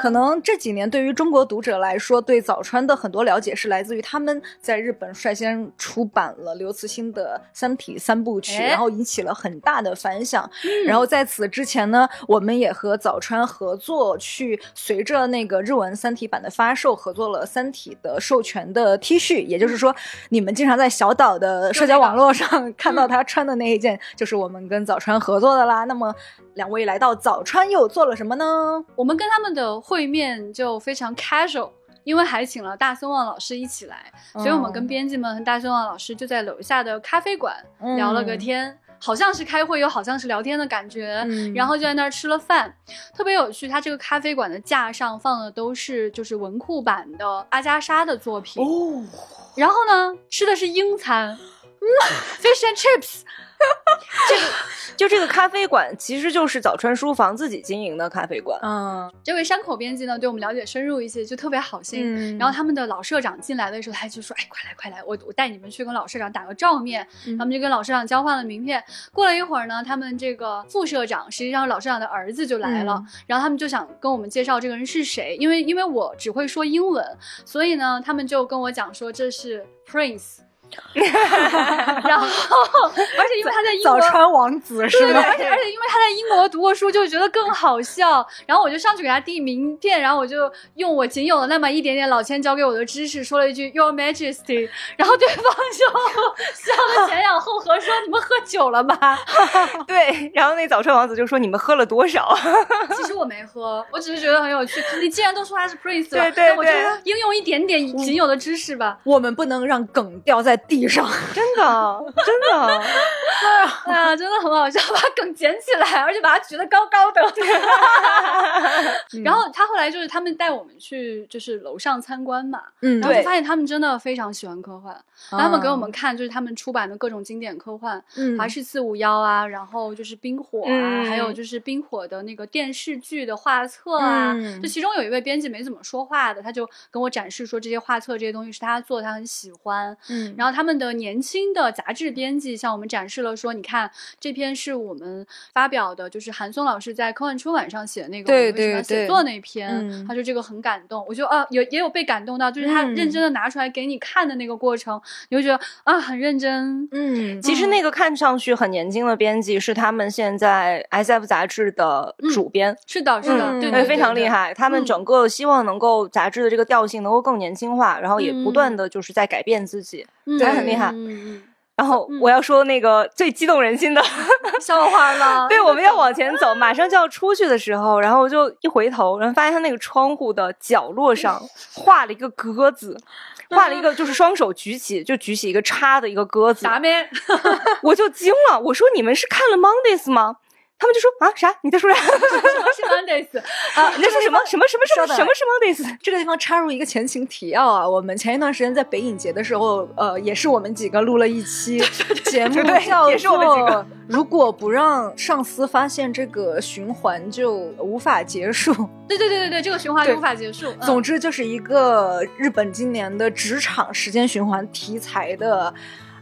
Speaker 1: 可能这几年对于中国读者来说，对早川的很多了解是来自于他们在日本率先出版了刘慈欣的《三体》三部曲，然后引起了很大的反响。然后在此之前呢，我们也和早川。合作去随着那个日文三体版的发售，合作了三体的授权的 T 恤，也就是说，你们经常在小岛的社交网络上看到他穿的那一件，就是我们跟早川合作的啦。那么，两位来到早川又做了什么呢？
Speaker 2: 我们跟他们的会面就非常 casual，因为还请了大森望老师一起来，所以我们跟编辑们和大森望老师就在楼下的咖啡馆聊了个天。好像是开会，又好像是聊天的感觉，然后就在那儿吃了饭，特别有趣。他这个咖啡馆的架上放的都是就是文库版的阿加莎的作品哦。然后呢，吃的是英餐，fish and chips。
Speaker 3: 这个就这个咖啡馆，其实就是早川书房自己经营的咖啡馆。
Speaker 1: 嗯，
Speaker 2: 这位山口编辑呢，对我们了解深入一些，就特别好心。
Speaker 1: 嗯
Speaker 2: 然后他们的老社长进来的时候，他就说：“哎，快来快来，我我带你们去跟老社长打个照面。
Speaker 1: 嗯
Speaker 2: 他们就跟老社长交换了名片。过了一会儿呢，他们这个副社长，实际上老社长的儿子就来了。
Speaker 1: 嗯
Speaker 2: 然后他们就想跟我们介绍这个人是谁，因为因为我只会说英文，所以呢，他们就跟我讲说这是 Prince。然后，而且因为他在英国
Speaker 1: 早川王子是
Speaker 2: 对对，
Speaker 1: 吗？
Speaker 2: 而且而且因为他在英国读过书，就觉得更好笑。然后我就上去给他递名片，然后我就用我仅有的那么一点点老千教给我的知识说了一句 Your Majesty，然后对方就笑得前仰后合，说你们喝酒了吧？
Speaker 3: 对，然后那早川王子就说：“你们喝了多少
Speaker 2: 其实我没喝，我只是觉得很有趣。你既然都说他是 Prince 了，
Speaker 3: 对对
Speaker 2: 那我就
Speaker 3: 对
Speaker 2: 应用一点点仅有的知识吧。
Speaker 1: 我们不能让梗掉在地上。？”
Speaker 3: 真的，真的。
Speaker 2: 哎呀，真的很好笑，把梗捡起来，而且把它举得高高的。然后他后来就是他们带我们去就是楼上参观嘛，
Speaker 1: 嗯
Speaker 3: 对
Speaker 2: 然后就发现他们真的非常喜欢科幻，然后他们给我们看就是他们出版的各种经典科幻，
Speaker 1: 嗯
Speaker 2: 华氏四五幺啊，然后就是冰火啊，
Speaker 3: 嗯
Speaker 2: 还有就是冰火的那个电视剧的画册啊。
Speaker 1: 嗯
Speaker 2: 就其中有一位编辑没怎么说话的，他就跟我展示说这些画册这些东西是他做的，他很喜欢。
Speaker 1: 嗯
Speaker 2: 然后他们的年轻的杂志编辑向我们展示了说，你看这篇是我们发表的，就是韩松老师在科幻春晚上写的那个
Speaker 1: 对对对
Speaker 2: 写作那篇，
Speaker 1: 嗯
Speaker 2: 他说这个很感动，我就啊有也有被感动到，就是他
Speaker 1: 嗯
Speaker 2: 认真的拿出来给你看的那个过程，你会觉得啊很认真，
Speaker 1: 嗯
Speaker 3: 其实那个看上去很年轻的编辑是他们现在 S F 杂志的主编，
Speaker 2: 是的，是的，对对对
Speaker 3: 非常厉害。他们
Speaker 2: 嗯
Speaker 3: 整个希望能够杂志的这个调性能够更年轻化，然后也不断
Speaker 2: 嗯
Speaker 3: 的就是在改变自己。
Speaker 2: 嗯
Speaker 3: 对很厉害然后
Speaker 2: 嗯
Speaker 3: 我要说那个最激动人心的，
Speaker 2: 嗯笑话了，
Speaker 3: 对，我们要往前走，马上就要出去的时候，然后我就一回头，然后发现他那个窗户的角落上画了一个鸽子。画了一个就是双手举起，就举起一个叉的一个鸽子？我就惊了。我说你们是看了 Mondays 吗？他们就说啊啥？你在说啥？
Speaker 2: 是 Mondays
Speaker 3: 啊，那是什么 什么什么什
Speaker 1: 么什
Speaker 3: 么什么是 Mondays？
Speaker 1: 这个地方插入一个前情提要啊，我们前一段时间在北影节的时候，呃，也是我们几个录了一期节目
Speaker 3: 对，
Speaker 1: 叫做
Speaker 3: 个《
Speaker 1: 如果不让上司发现这个循环，就无法结束》。
Speaker 2: 对对对对对，这个循环就无法结束。嗯
Speaker 1: 总之就是一个日本今年的职场时间循环题材的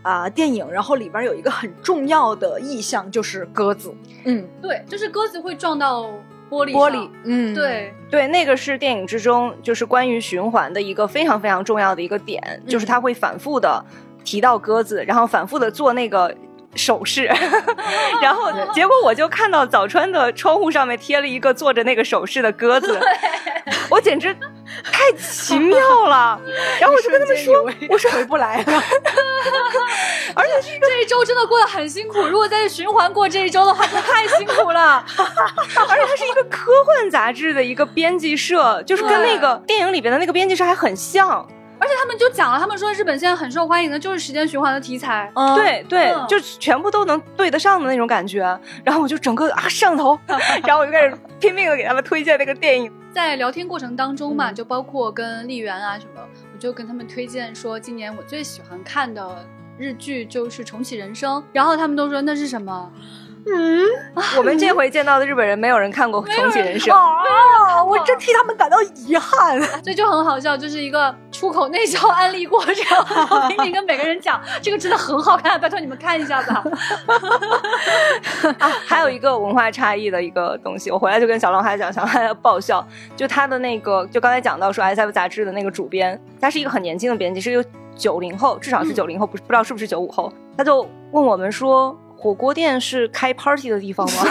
Speaker 1: 啊、电影，然后里边有一个很重要的意象就是鸽子，嗯，
Speaker 2: 对，就是鸽子会撞到玻璃
Speaker 1: 玻璃，嗯，
Speaker 2: 对，
Speaker 3: 对，那个是电影之中就是关于循环的一个非常非常重要的一个点，就是他会反复的提到鸽子，然后反复的做那个。手势，然后结果我就看到早川的窗户上面贴了一个坐着那个手势的鸽子，我简直太奇妙了。然后我就跟他们说，
Speaker 1: 我说回不来了，
Speaker 2: 而且这一周真的过得很辛苦。如果再循环过这一周的话，就太辛苦了。
Speaker 3: 而且它是一个科幻杂志的一个编辑社，就是跟那个电影里边的那个编辑社还很像。
Speaker 2: 而且他们就讲了，他们说日本现在很受欢迎的就是时间循环的题材。
Speaker 1: 嗯，
Speaker 3: 对对，
Speaker 2: 嗯
Speaker 3: 就全部都能对得上的那种感觉。然后我就整个啊上头，然后我就开始拼命的给他们推荐那个电影。
Speaker 2: 在聊天过程当中嘛，
Speaker 1: 嗯
Speaker 2: 就包括跟丽媛啊什么，我就跟他们推荐说，今年我最喜欢看的日剧就是《重启人生》，然后他们都说那是什么？
Speaker 1: 嗯，
Speaker 3: 我们这回见到的日本人，没有人看过《重启人生》。
Speaker 1: 啊，我真替他们感到遗憾。
Speaker 2: 所以就很好笑，就是一个出口内销案例过程，然后拼命跟每个人讲，这个真的很好看，拜托你们看一下吧。
Speaker 3: 啊，还有一个文化差异的一个东西，我回来就跟小龙还讲，小龙还爆笑，就他的那个，就刚才讲到说 S F 杂志的那个主编，他是一个很年轻的编辑，是一个九零后，至少是
Speaker 2: 嗯
Speaker 3: 九零后，不不知道是不是九五后，他就问我们说。火锅店是开 party 的地方吗？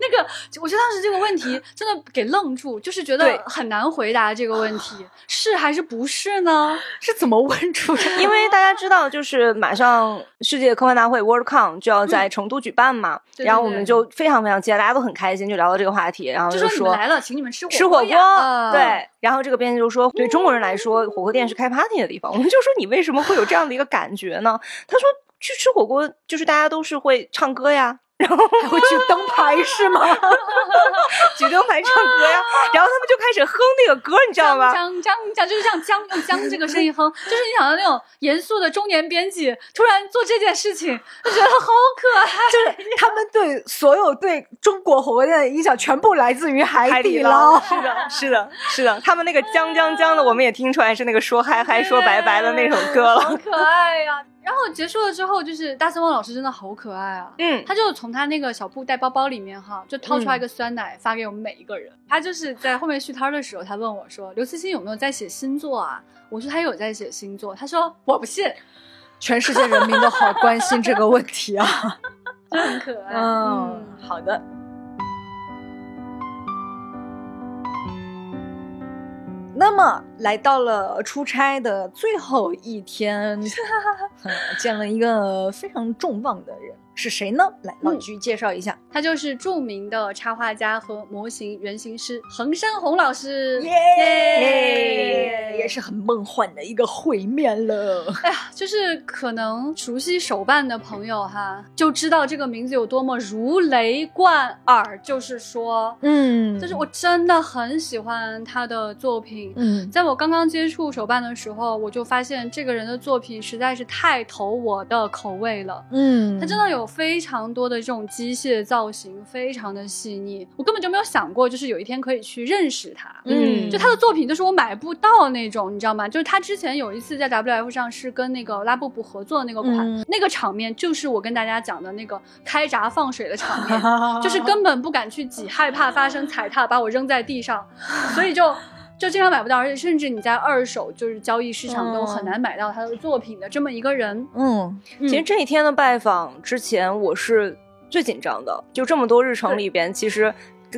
Speaker 2: 那个，我觉得当时这个问题真的给愣住，就是觉得很难回答这个问题，是还是不是呢？
Speaker 1: 是怎么问出的？
Speaker 3: 因为大家知道，就是马上世界科幻大会 WorldCon 就要在成都举办嘛，
Speaker 2: 嗯对对
Speaker 3: 然后我们就非常非常期待，大家都很开心，就聊到这个话题，然后
Speaker 2: 就
Speaker 3: 就
Speaker 2: 说你们来了，请你们吃火
Speaker 3: 吃火锅，
Speaker 2: 呀。
Speaker 3: 对。然后这个编辑就说，对中国人来说，火锅店是开 party 的地方。我们就说你为什么会有这样的一个感觉呢？他说去吃火锅就是大家都是会唱歌呀。然后
Speaker 1: 还会举灯牌是吗？
Speaker 3: 举灯牌唱歌呀，然后他们就开始哼那个歌，你知道吗？
Speaker 2: 将将将就是这样将用将这个声音哼，就是你想到那种严肃的中年编辑突然做这件事情，就觉得好可爱。
Speaker 1: 就是他们对所有对中国火锅店的影响，全部来自于海底捞。
Speaker 3: 是的，是的，是的，他们那个将将将的，我们也听出来是那个说嗨嗨说拜拜的那首歌了，
Speaker 2: 好可爱呀。然后结束了之后，就是大森汪老师真的好可爱啊！
Speaker 3: 嗯，
Speaker 2: 他就从他那个小布袋包包里面哈，就掏出来一个酸奶发给我们每一个人。他就是在后面续摊的时候，他问我说：“刘慈欣有没有在写新作啊？”我说：“他有在写新作。”他说：“我不信。”
Speaker 1: 全世界人民都好关心这个问题啊，
Speaker 2: 真很可爱。
Speaker 1: 嗯，好的。那么来到了出差的最后一天，见了一个非常重磅的人。是谁呢？来，老菊介绍一下，
Speaker 2: 他就是著名的插画家和模型原型师横山红老师，
Speaker 1: 耶，也是很梦幻的一个会面了。
Speaker 2: 哎呀，就是可能熟悉手办的朋友哈，就知道这个名字有多么如雷贯耳。就是说，
Speaker 1: 嗯，
Speaker 2: 就是我真的很喜欢他的作品。
Speaker 1: 嗯，
Speaker 2: 在我刚刚接触手办的时候，我就发现这个人的作品实在是太投我的口味了。
Speaker 1: 嗯，
Speaker 2: 他真的有。非常多的这种机械造型，非常的细腻，我根本就没有想过，就是有一天可以去认识他。
Speaker 1: 嗯，
Speaker 2: 就他的作品，就是我买不到那种，你知道吗？就是他之前有一次在 W F 上是跟那个拉布布合作的那个款，那个场面就是我跟大家讲的那个开闸放水的场面，就是根本不敢去挤，害怕发生踩踏把我扔在地上，所以就。就经常买不到，而且甚至你在二手就是交易市场都很难买到他的作品的这么一个人。
Speaker 1: 嗯，
Speaker 3: 其实这一天的拜访之前，我是最紧张的。就这么多日程里边，其实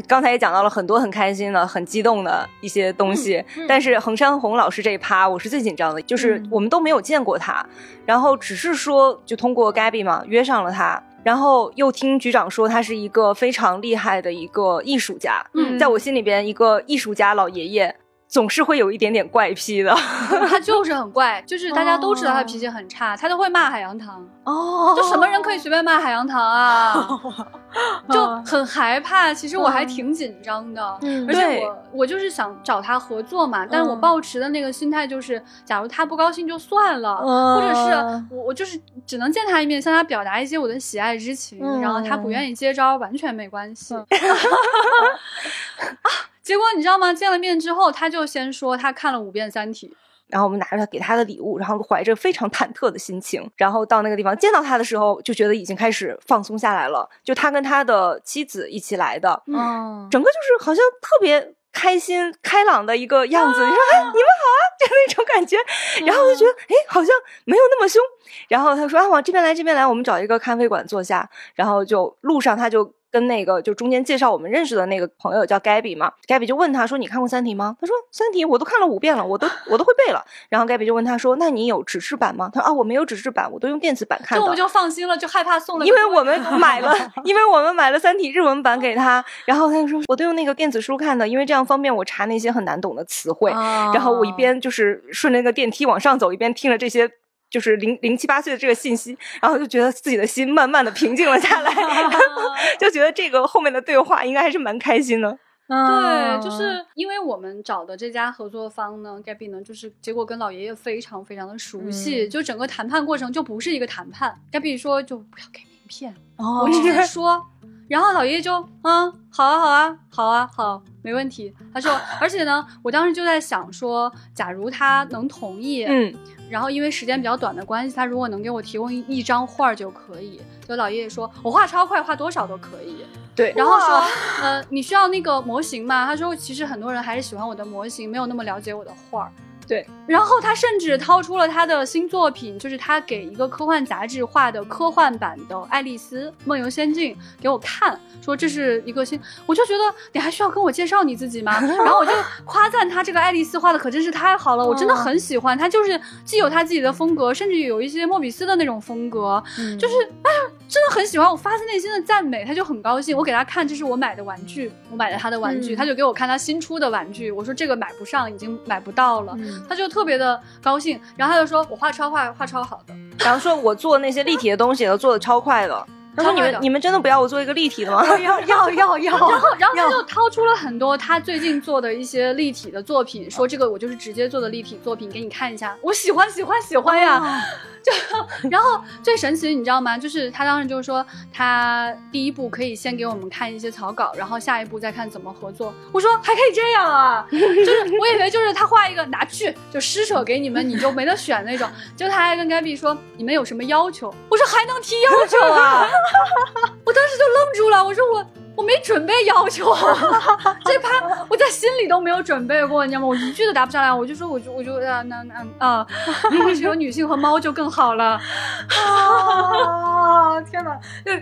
Speaker 3: 刚才也讲到了很多很开心的、很激动的一些东西。但是衡山红老师这一趴，我是最紧张的，就是我们都没有见过他，然后只是说就通过 Gabby 嘛约上了他，然后又听局长说他是一个非常厉害的一个艺术家。
Speaker 2: 嗯，
Speaker 3: 在我心里边，一个艺术家老爷爷。总是会有一点点怪癖的，
Speaker 2: 他就是很怪，就是大家都知道他脾气很差，他都会骂海洋堂
Speaker 1: 哦，
Speaker 2: 就什么人可以随便骂海洋堂啊，就很害怕。其实我还挺紧张的，而且我我就是想找他合作嘛，但是我抱持的那个心态就是，假如他不高兴就算了，或者是我我就是只能见他一面，向他表达一些我的喜爱之情，然后他不愿意接招完全没关系。结果你知道吗？见了面之后，他就先说他看了五遍《三体》，
Speaker 3: 然后我们拿着他给他的礼物，然后怀着非常忐忑的心情，然后到那个地方见到他的时候，就觉得已经开始放松下来了。就他跟他的妻子一起来的，
Speaker 2: 嗯，
Speaker 3: 整个就是好像特别开心、开朗的一个样子。你说哎，你们好啊，就那种感觉。然后我就觉得哎，好像没有那么凶。然后他说啊，往这边来，这边来，我们找一个咖啡馆坐下。然后就路上他就。跟那个就中间介绍我们认识的那个朋友叫 Gabby 嘛，Gabby 就问他说：“你看过《三体》吗？”他说：“《三体》我都看了五遍了，我都 我都会背了。”然后 Gabby 就问他说：“那你有纸质版吗？”他说：“啊，我没有纸质版，我都用电子版看的。”
Speaker 2: 这我就放心了，就害怕送了，
Speaker 3: 因为我们买了，因为我们买了《三体》日文版给他，然后他就说：“我都用那个电子书看的，因为这样方便我查那些很难懂的词汇。”然后我一边就是顺着那个电梯往上走，一边听着这些。就是零零七八岁的这个信息，然后就觉得自己的心慢慢的平静了下来，就觉得这个后面的对话应该还是蛮开心的。
Speaker 2: 对，就是因为我们找的这家合作方呢，Gabby 呢，就是结果跟老爷爷非常非常的熟悉，就整个谈判过程就不是一个谈判。Gabby 说就不要给名片，我直接说，然后老爷爷就嗯，好啊，好啊，好啊，好，没问题。他说，而且呢，我当时就在想说，假如他能同意，
Speaker 3: 嗯。
Speaker 2: 然后因为时间比较短的关系，他如果能给我提供一张画就可以。就老爷爷说，我画超快，画多少都可以。
Speaker 3: 对，
Speaker 2: 然后说，呃，你需要那个模型吗？他说，其实很多人还是喜欢我的模型，没有那么了解我的画。
Speaker 3: 对，
Speaker 2: 然后他甚至掏出了他的新作品，就是他给一个科幻杂志画的科幻版的《爱丽丝梦游仙境》给我看，说这是一个新，我就觉得你还需要跟我介绍你自己吗？然后我就夸赞他这个爱丽丝画的可真是太好了，我真的很喜欢他，就是既有他自己的风格，甚至有一些莫比斯的那种风格，就是哎呀，真的很喜欢，我发自内心的赞美，他就很高兴。我给他看这是我买的玩具，我买了他的玩具，他就给我看他新出的玩具，我说这个买不上，已经买不到了。他就特别的高兴，然后他就说我画超画画超好的，
Speaker 3: 然后说我做那些立体的东西都做的超快的，他说：“你们你们真的不要我做一个立体的吗？”
Speaker 1: 要要要 要。
Speaker 2: 然后然后他就掏出了很多他最近做的一些立体的作品，说这个我就是直接做的立体作品，给你看一下。我喜欢喜欢喜欢呀。就 然后最神奇的你知道吗？就是他当时就是说他第一步可以先给我们看一些草稿，然后下一步再看怎么合作。我说还可以这样啊？就是我以为就是他画一个拿去就施舍给你们，你就没得选那种。就他还跟 Gabby 说你们有什么要求？我说还能提要求啊？我当时就愣住了，我说我。我没准备要求，这趴我在心里都没有准备过，你知道吗？我一句都答不上来，我就说，我就我就啊，那那啊，如果是有女性和猫就更好了。
Speaker 1: 啊！天哪，就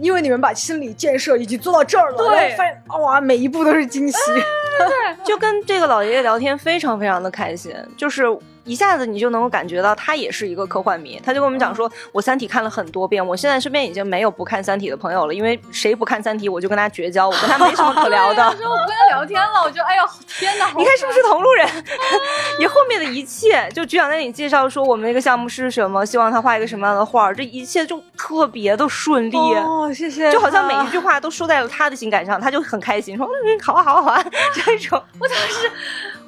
Speaker 1: 因为你们把心理建设已经做到这儿了，
Speaker 2: 对，
Speaker 1: 发现哇，每一步都是惊喜。
Speaker 2: 对，
Speaker 3: 就跟这个老爷爷聊天，非常非常的开心，就是。一下子你就能够感觉到他也是一个科幻迷，他就跟我们讲说，我《三体》看了很多遍，我现在身边已经没有不看《三体》的朋友了，因为谁不看《三体》，我就跟他绝交，我跟他没什么可聊的。
Speaker 2: 说我不跟他聊天了，我就哎呦天哪！
Speaker 3: 你看是不是同路人？你后面的一切，就局长在你介绍说我们那个项目是什么，希望他画一个什么样的画，这一切就特别的顺利。
Speaker 1: 哦，谢谢。
Speaker 3: 就好像每一句话都说在了他的心感上，他就很开心，说嗯，好啊，好啊，好啊，这种。
Speaker 2: 我当时。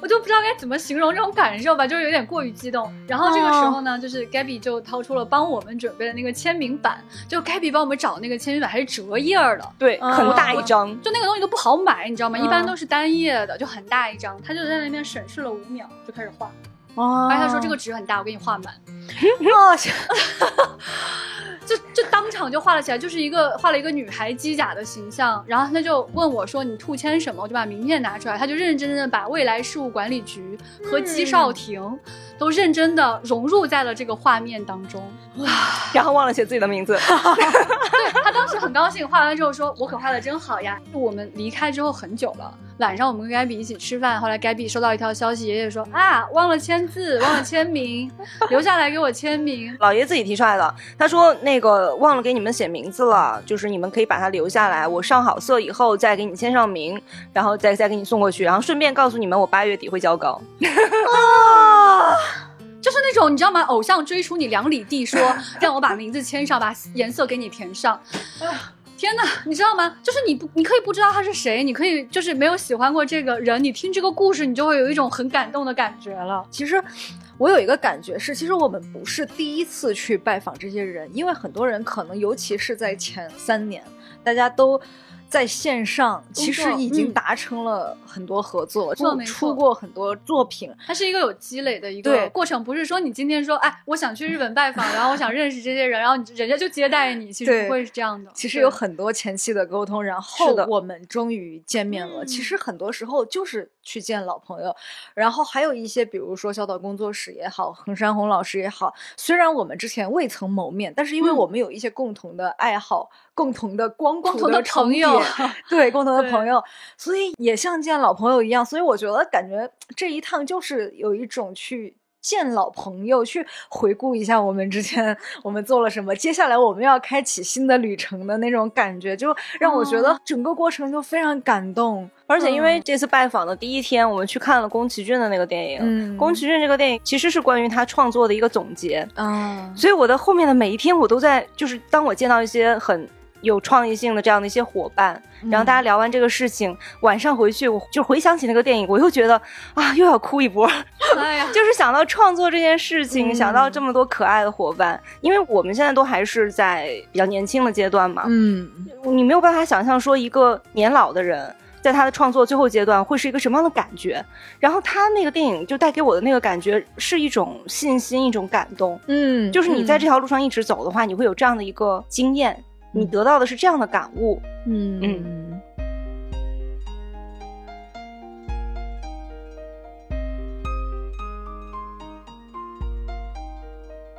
Speaker 2: 我就不知道该怎么形容这种感受吧，就是有点过于激动。然后这个时候呢，就是 Gabby 就掏出了帮我们准备的那个签名板，就 Gabby 帮我们找那个签名板还是折页的，
Speaker 3: 对，很大一张，
Speaker 2: 就那个东西都不好买，你知道吗？一般都是单页的，就很大一张。他就在那边审视了五秒，就开始画。哦，而且他说这个纸很大，我给你画满。哦，就就当场就画了起来，就是一个画了一个女孩机甲的形象，然后他就问我说：“你兔签什么？”我就把名片拿出来，他就认认真真的把未来事务管理局和姬少廷。都认真的融入在了这个画面当中，哇！
Speaker 3: 然后忘了写自己的名字。
Speaker 2: 对他当时很高兴，画完之后说：“我可画的真好呀！”我们离开之后很久了，晚上我们跟 Gabby 一起吃饭，后来 Gabby 收到一条消息，爷爷说：“啊，忘了签字，忘了签名，留下来给我签名。”
Speaker 3: 老爷自己提出来的，他说：“那个忘了给你们写名字了，就是你们可以把它留下来，我上好色以后再给你签上名，然后再再给你送过去，然后顺便告诉你们，我八月底会交稿。”啊。
Speaker 2: 就是那种你知道吗？偶像追出你两里地，说 让我把名字签上，把颜色给你填上。天哪，你知道吗？就是你不，你可以不知道他是谁，你可以就是没有喜欢过这个人，你听这个故事，你就会有一种很感动的感觉了。
Speaker 1: 其实我有一个感觉是，其实我们不是第一次去拜访这些人，因为很多人可能，尤其是在前三年，大家都。在线上其实已经达成了很多合作，就出过很多作品。
Speaker 2: 它是一个有积累的一个过程，不是说你今天说，哎，我想去日本拜访，然后我想认识这些人，然后人家就接待你，其实不会是这样的。
Speaker 1: 其实有很多前期的沟通，然后我们终于见面了。其实很多时候就是去见老朋友，然后还有一些，比如说小岛工作室也好，横山红老师也好，虽然我们之前未曾谋面，但是因为我们有一些共同的爱好。共同的光
Speaker 2: 共同的朋友，
Speaker 1: 对共同的朋友，所以也像见老朋友一样。所以我觉得，感觉这一趟就是有一种去见老朋友，去回顾一下我们之前我们做了什么，接下来我们要开启新的旅程的那种感觉，就让我觉得整个过程就非常感动。
Speaker 3: 而且因为这次拜访的第一天，我们去看了宫崎骏的那个电影，嗯，宫崎骏这个电影其实是关于他创作的一个总结嗯。所以我的后面的每一天，我都在就是当我见到一些很。有创意性的这样的一些伙伴，然后大家聊完这个事情，晚上回去我就回想起那个电影，我又觉得啊，又要哭一波。哎呀，就是想到创作这件事情，想到这么多可爱的伙伴，因为我们现在都还是在比较年轻的阶段嘛。嗯，你没有办法想象说一个年老的人在他的创作最后阶段会是一个什么样的感觉。然后他那个电影就带给我的那个感觉是一种信心，一种感动。嗯，就是你在这条路上一直走的话，你会有这样的一个经验。你得到的是这样的感悟，嗯嗯。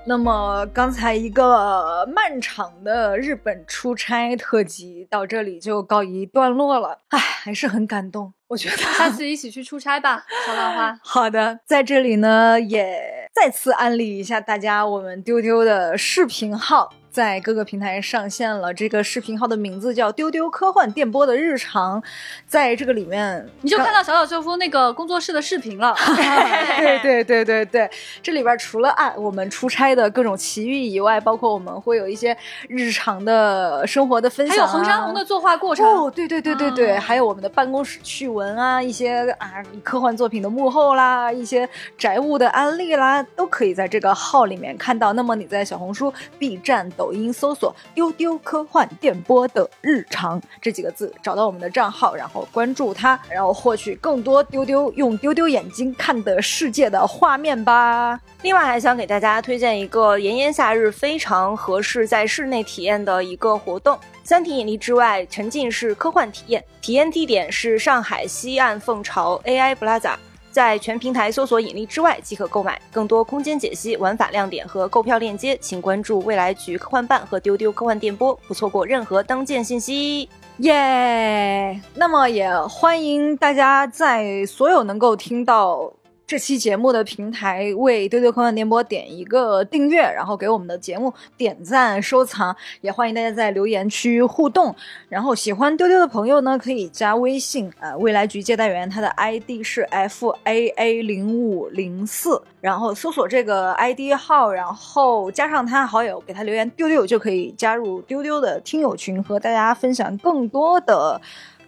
Speaker 1: 那么刚才一个漫长的日本出差特辑到这里就告一段落了，唉，还是很感动。我觉得
Speaker 2: 下次一起去出差吧，小浪花。
Speaker 1: 好的，在这里呢也再次安利一下大家我们丢丢的视频号。在各个平台上线了。这个视频号的名字叫“丢丢科幻电波的日常”。在这个里面，
Speaker 2: 你就看到小小秀夫那个工作室的视频了。
Speaker 1: 对对对对对，这里边除了啊我们出差的各种奇遇以外，包括我们会有一些日常的生活的分享，
Speaker 2: 还有横山红的作画过程。
Speaker 1: 哦，对对对对对，还有我们的办公室趣闻啊，一些啊科幻作品的幕后啦，一些宅物的安利啦，都可以在这个号里面看到。那么你在小红书、B 站、抖音搜索“丢丢科幻电波的日常”这几个字，找到我们的账号，然后关注它，然后获取更多丢丢用丢丢眼睛看的世界的画面吧。
Speaker 3: 另外，还想给大家推荐一个炎炎夏日非常合适在室内体验的一个活动——三体引力之外沉浸式科幻体验。体验地点是上海西岸凤巢 AI Plaza。在全平台搜索“引力之外”即可购买。更多空间解析、玩法亮点和购票链接，请关注未来局科幻办和丢丢科幻电波，不错过任何当件信息。
Speaker 1: 耶！那么也欢迎大家在所有能够听到。这期节目的平台为丢丢科幻电波点一个订阅，然后给我们的节目点赞收藏，也欢迎大家在留言区互动。然后喜欢丢丢的朋友呢，可以加微信啊，未来局接待员，他的 ID 是 f a a 零五零四，然后搜索这个 ID 号，然后加上他好友，给他留言丢丢，就可以加入丢丢的听友群，和大家分享更多的。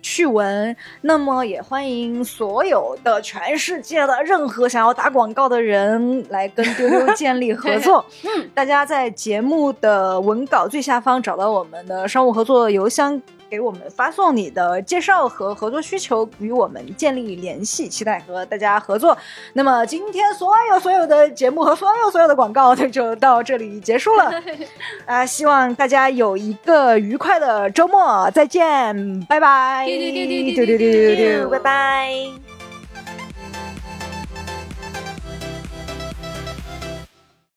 Speaker 1: 趣闻，那么也欢迎所有的全世界的任何想要打广告的人来跟丢丢建立合作。嗯，大家在节目的文稿最下方找到我们的商务合作邮箱。给我们发送你的介绍和合作需求，与我们建立联系，期待和大家合作。那么今天所有所有的节目和所有所有的广告就到这里结束了。啊，希望大家有一个愉快的周末，再见，拜拜，
Speaker 3: 丢丢丢丢丢丢丢，拜拜。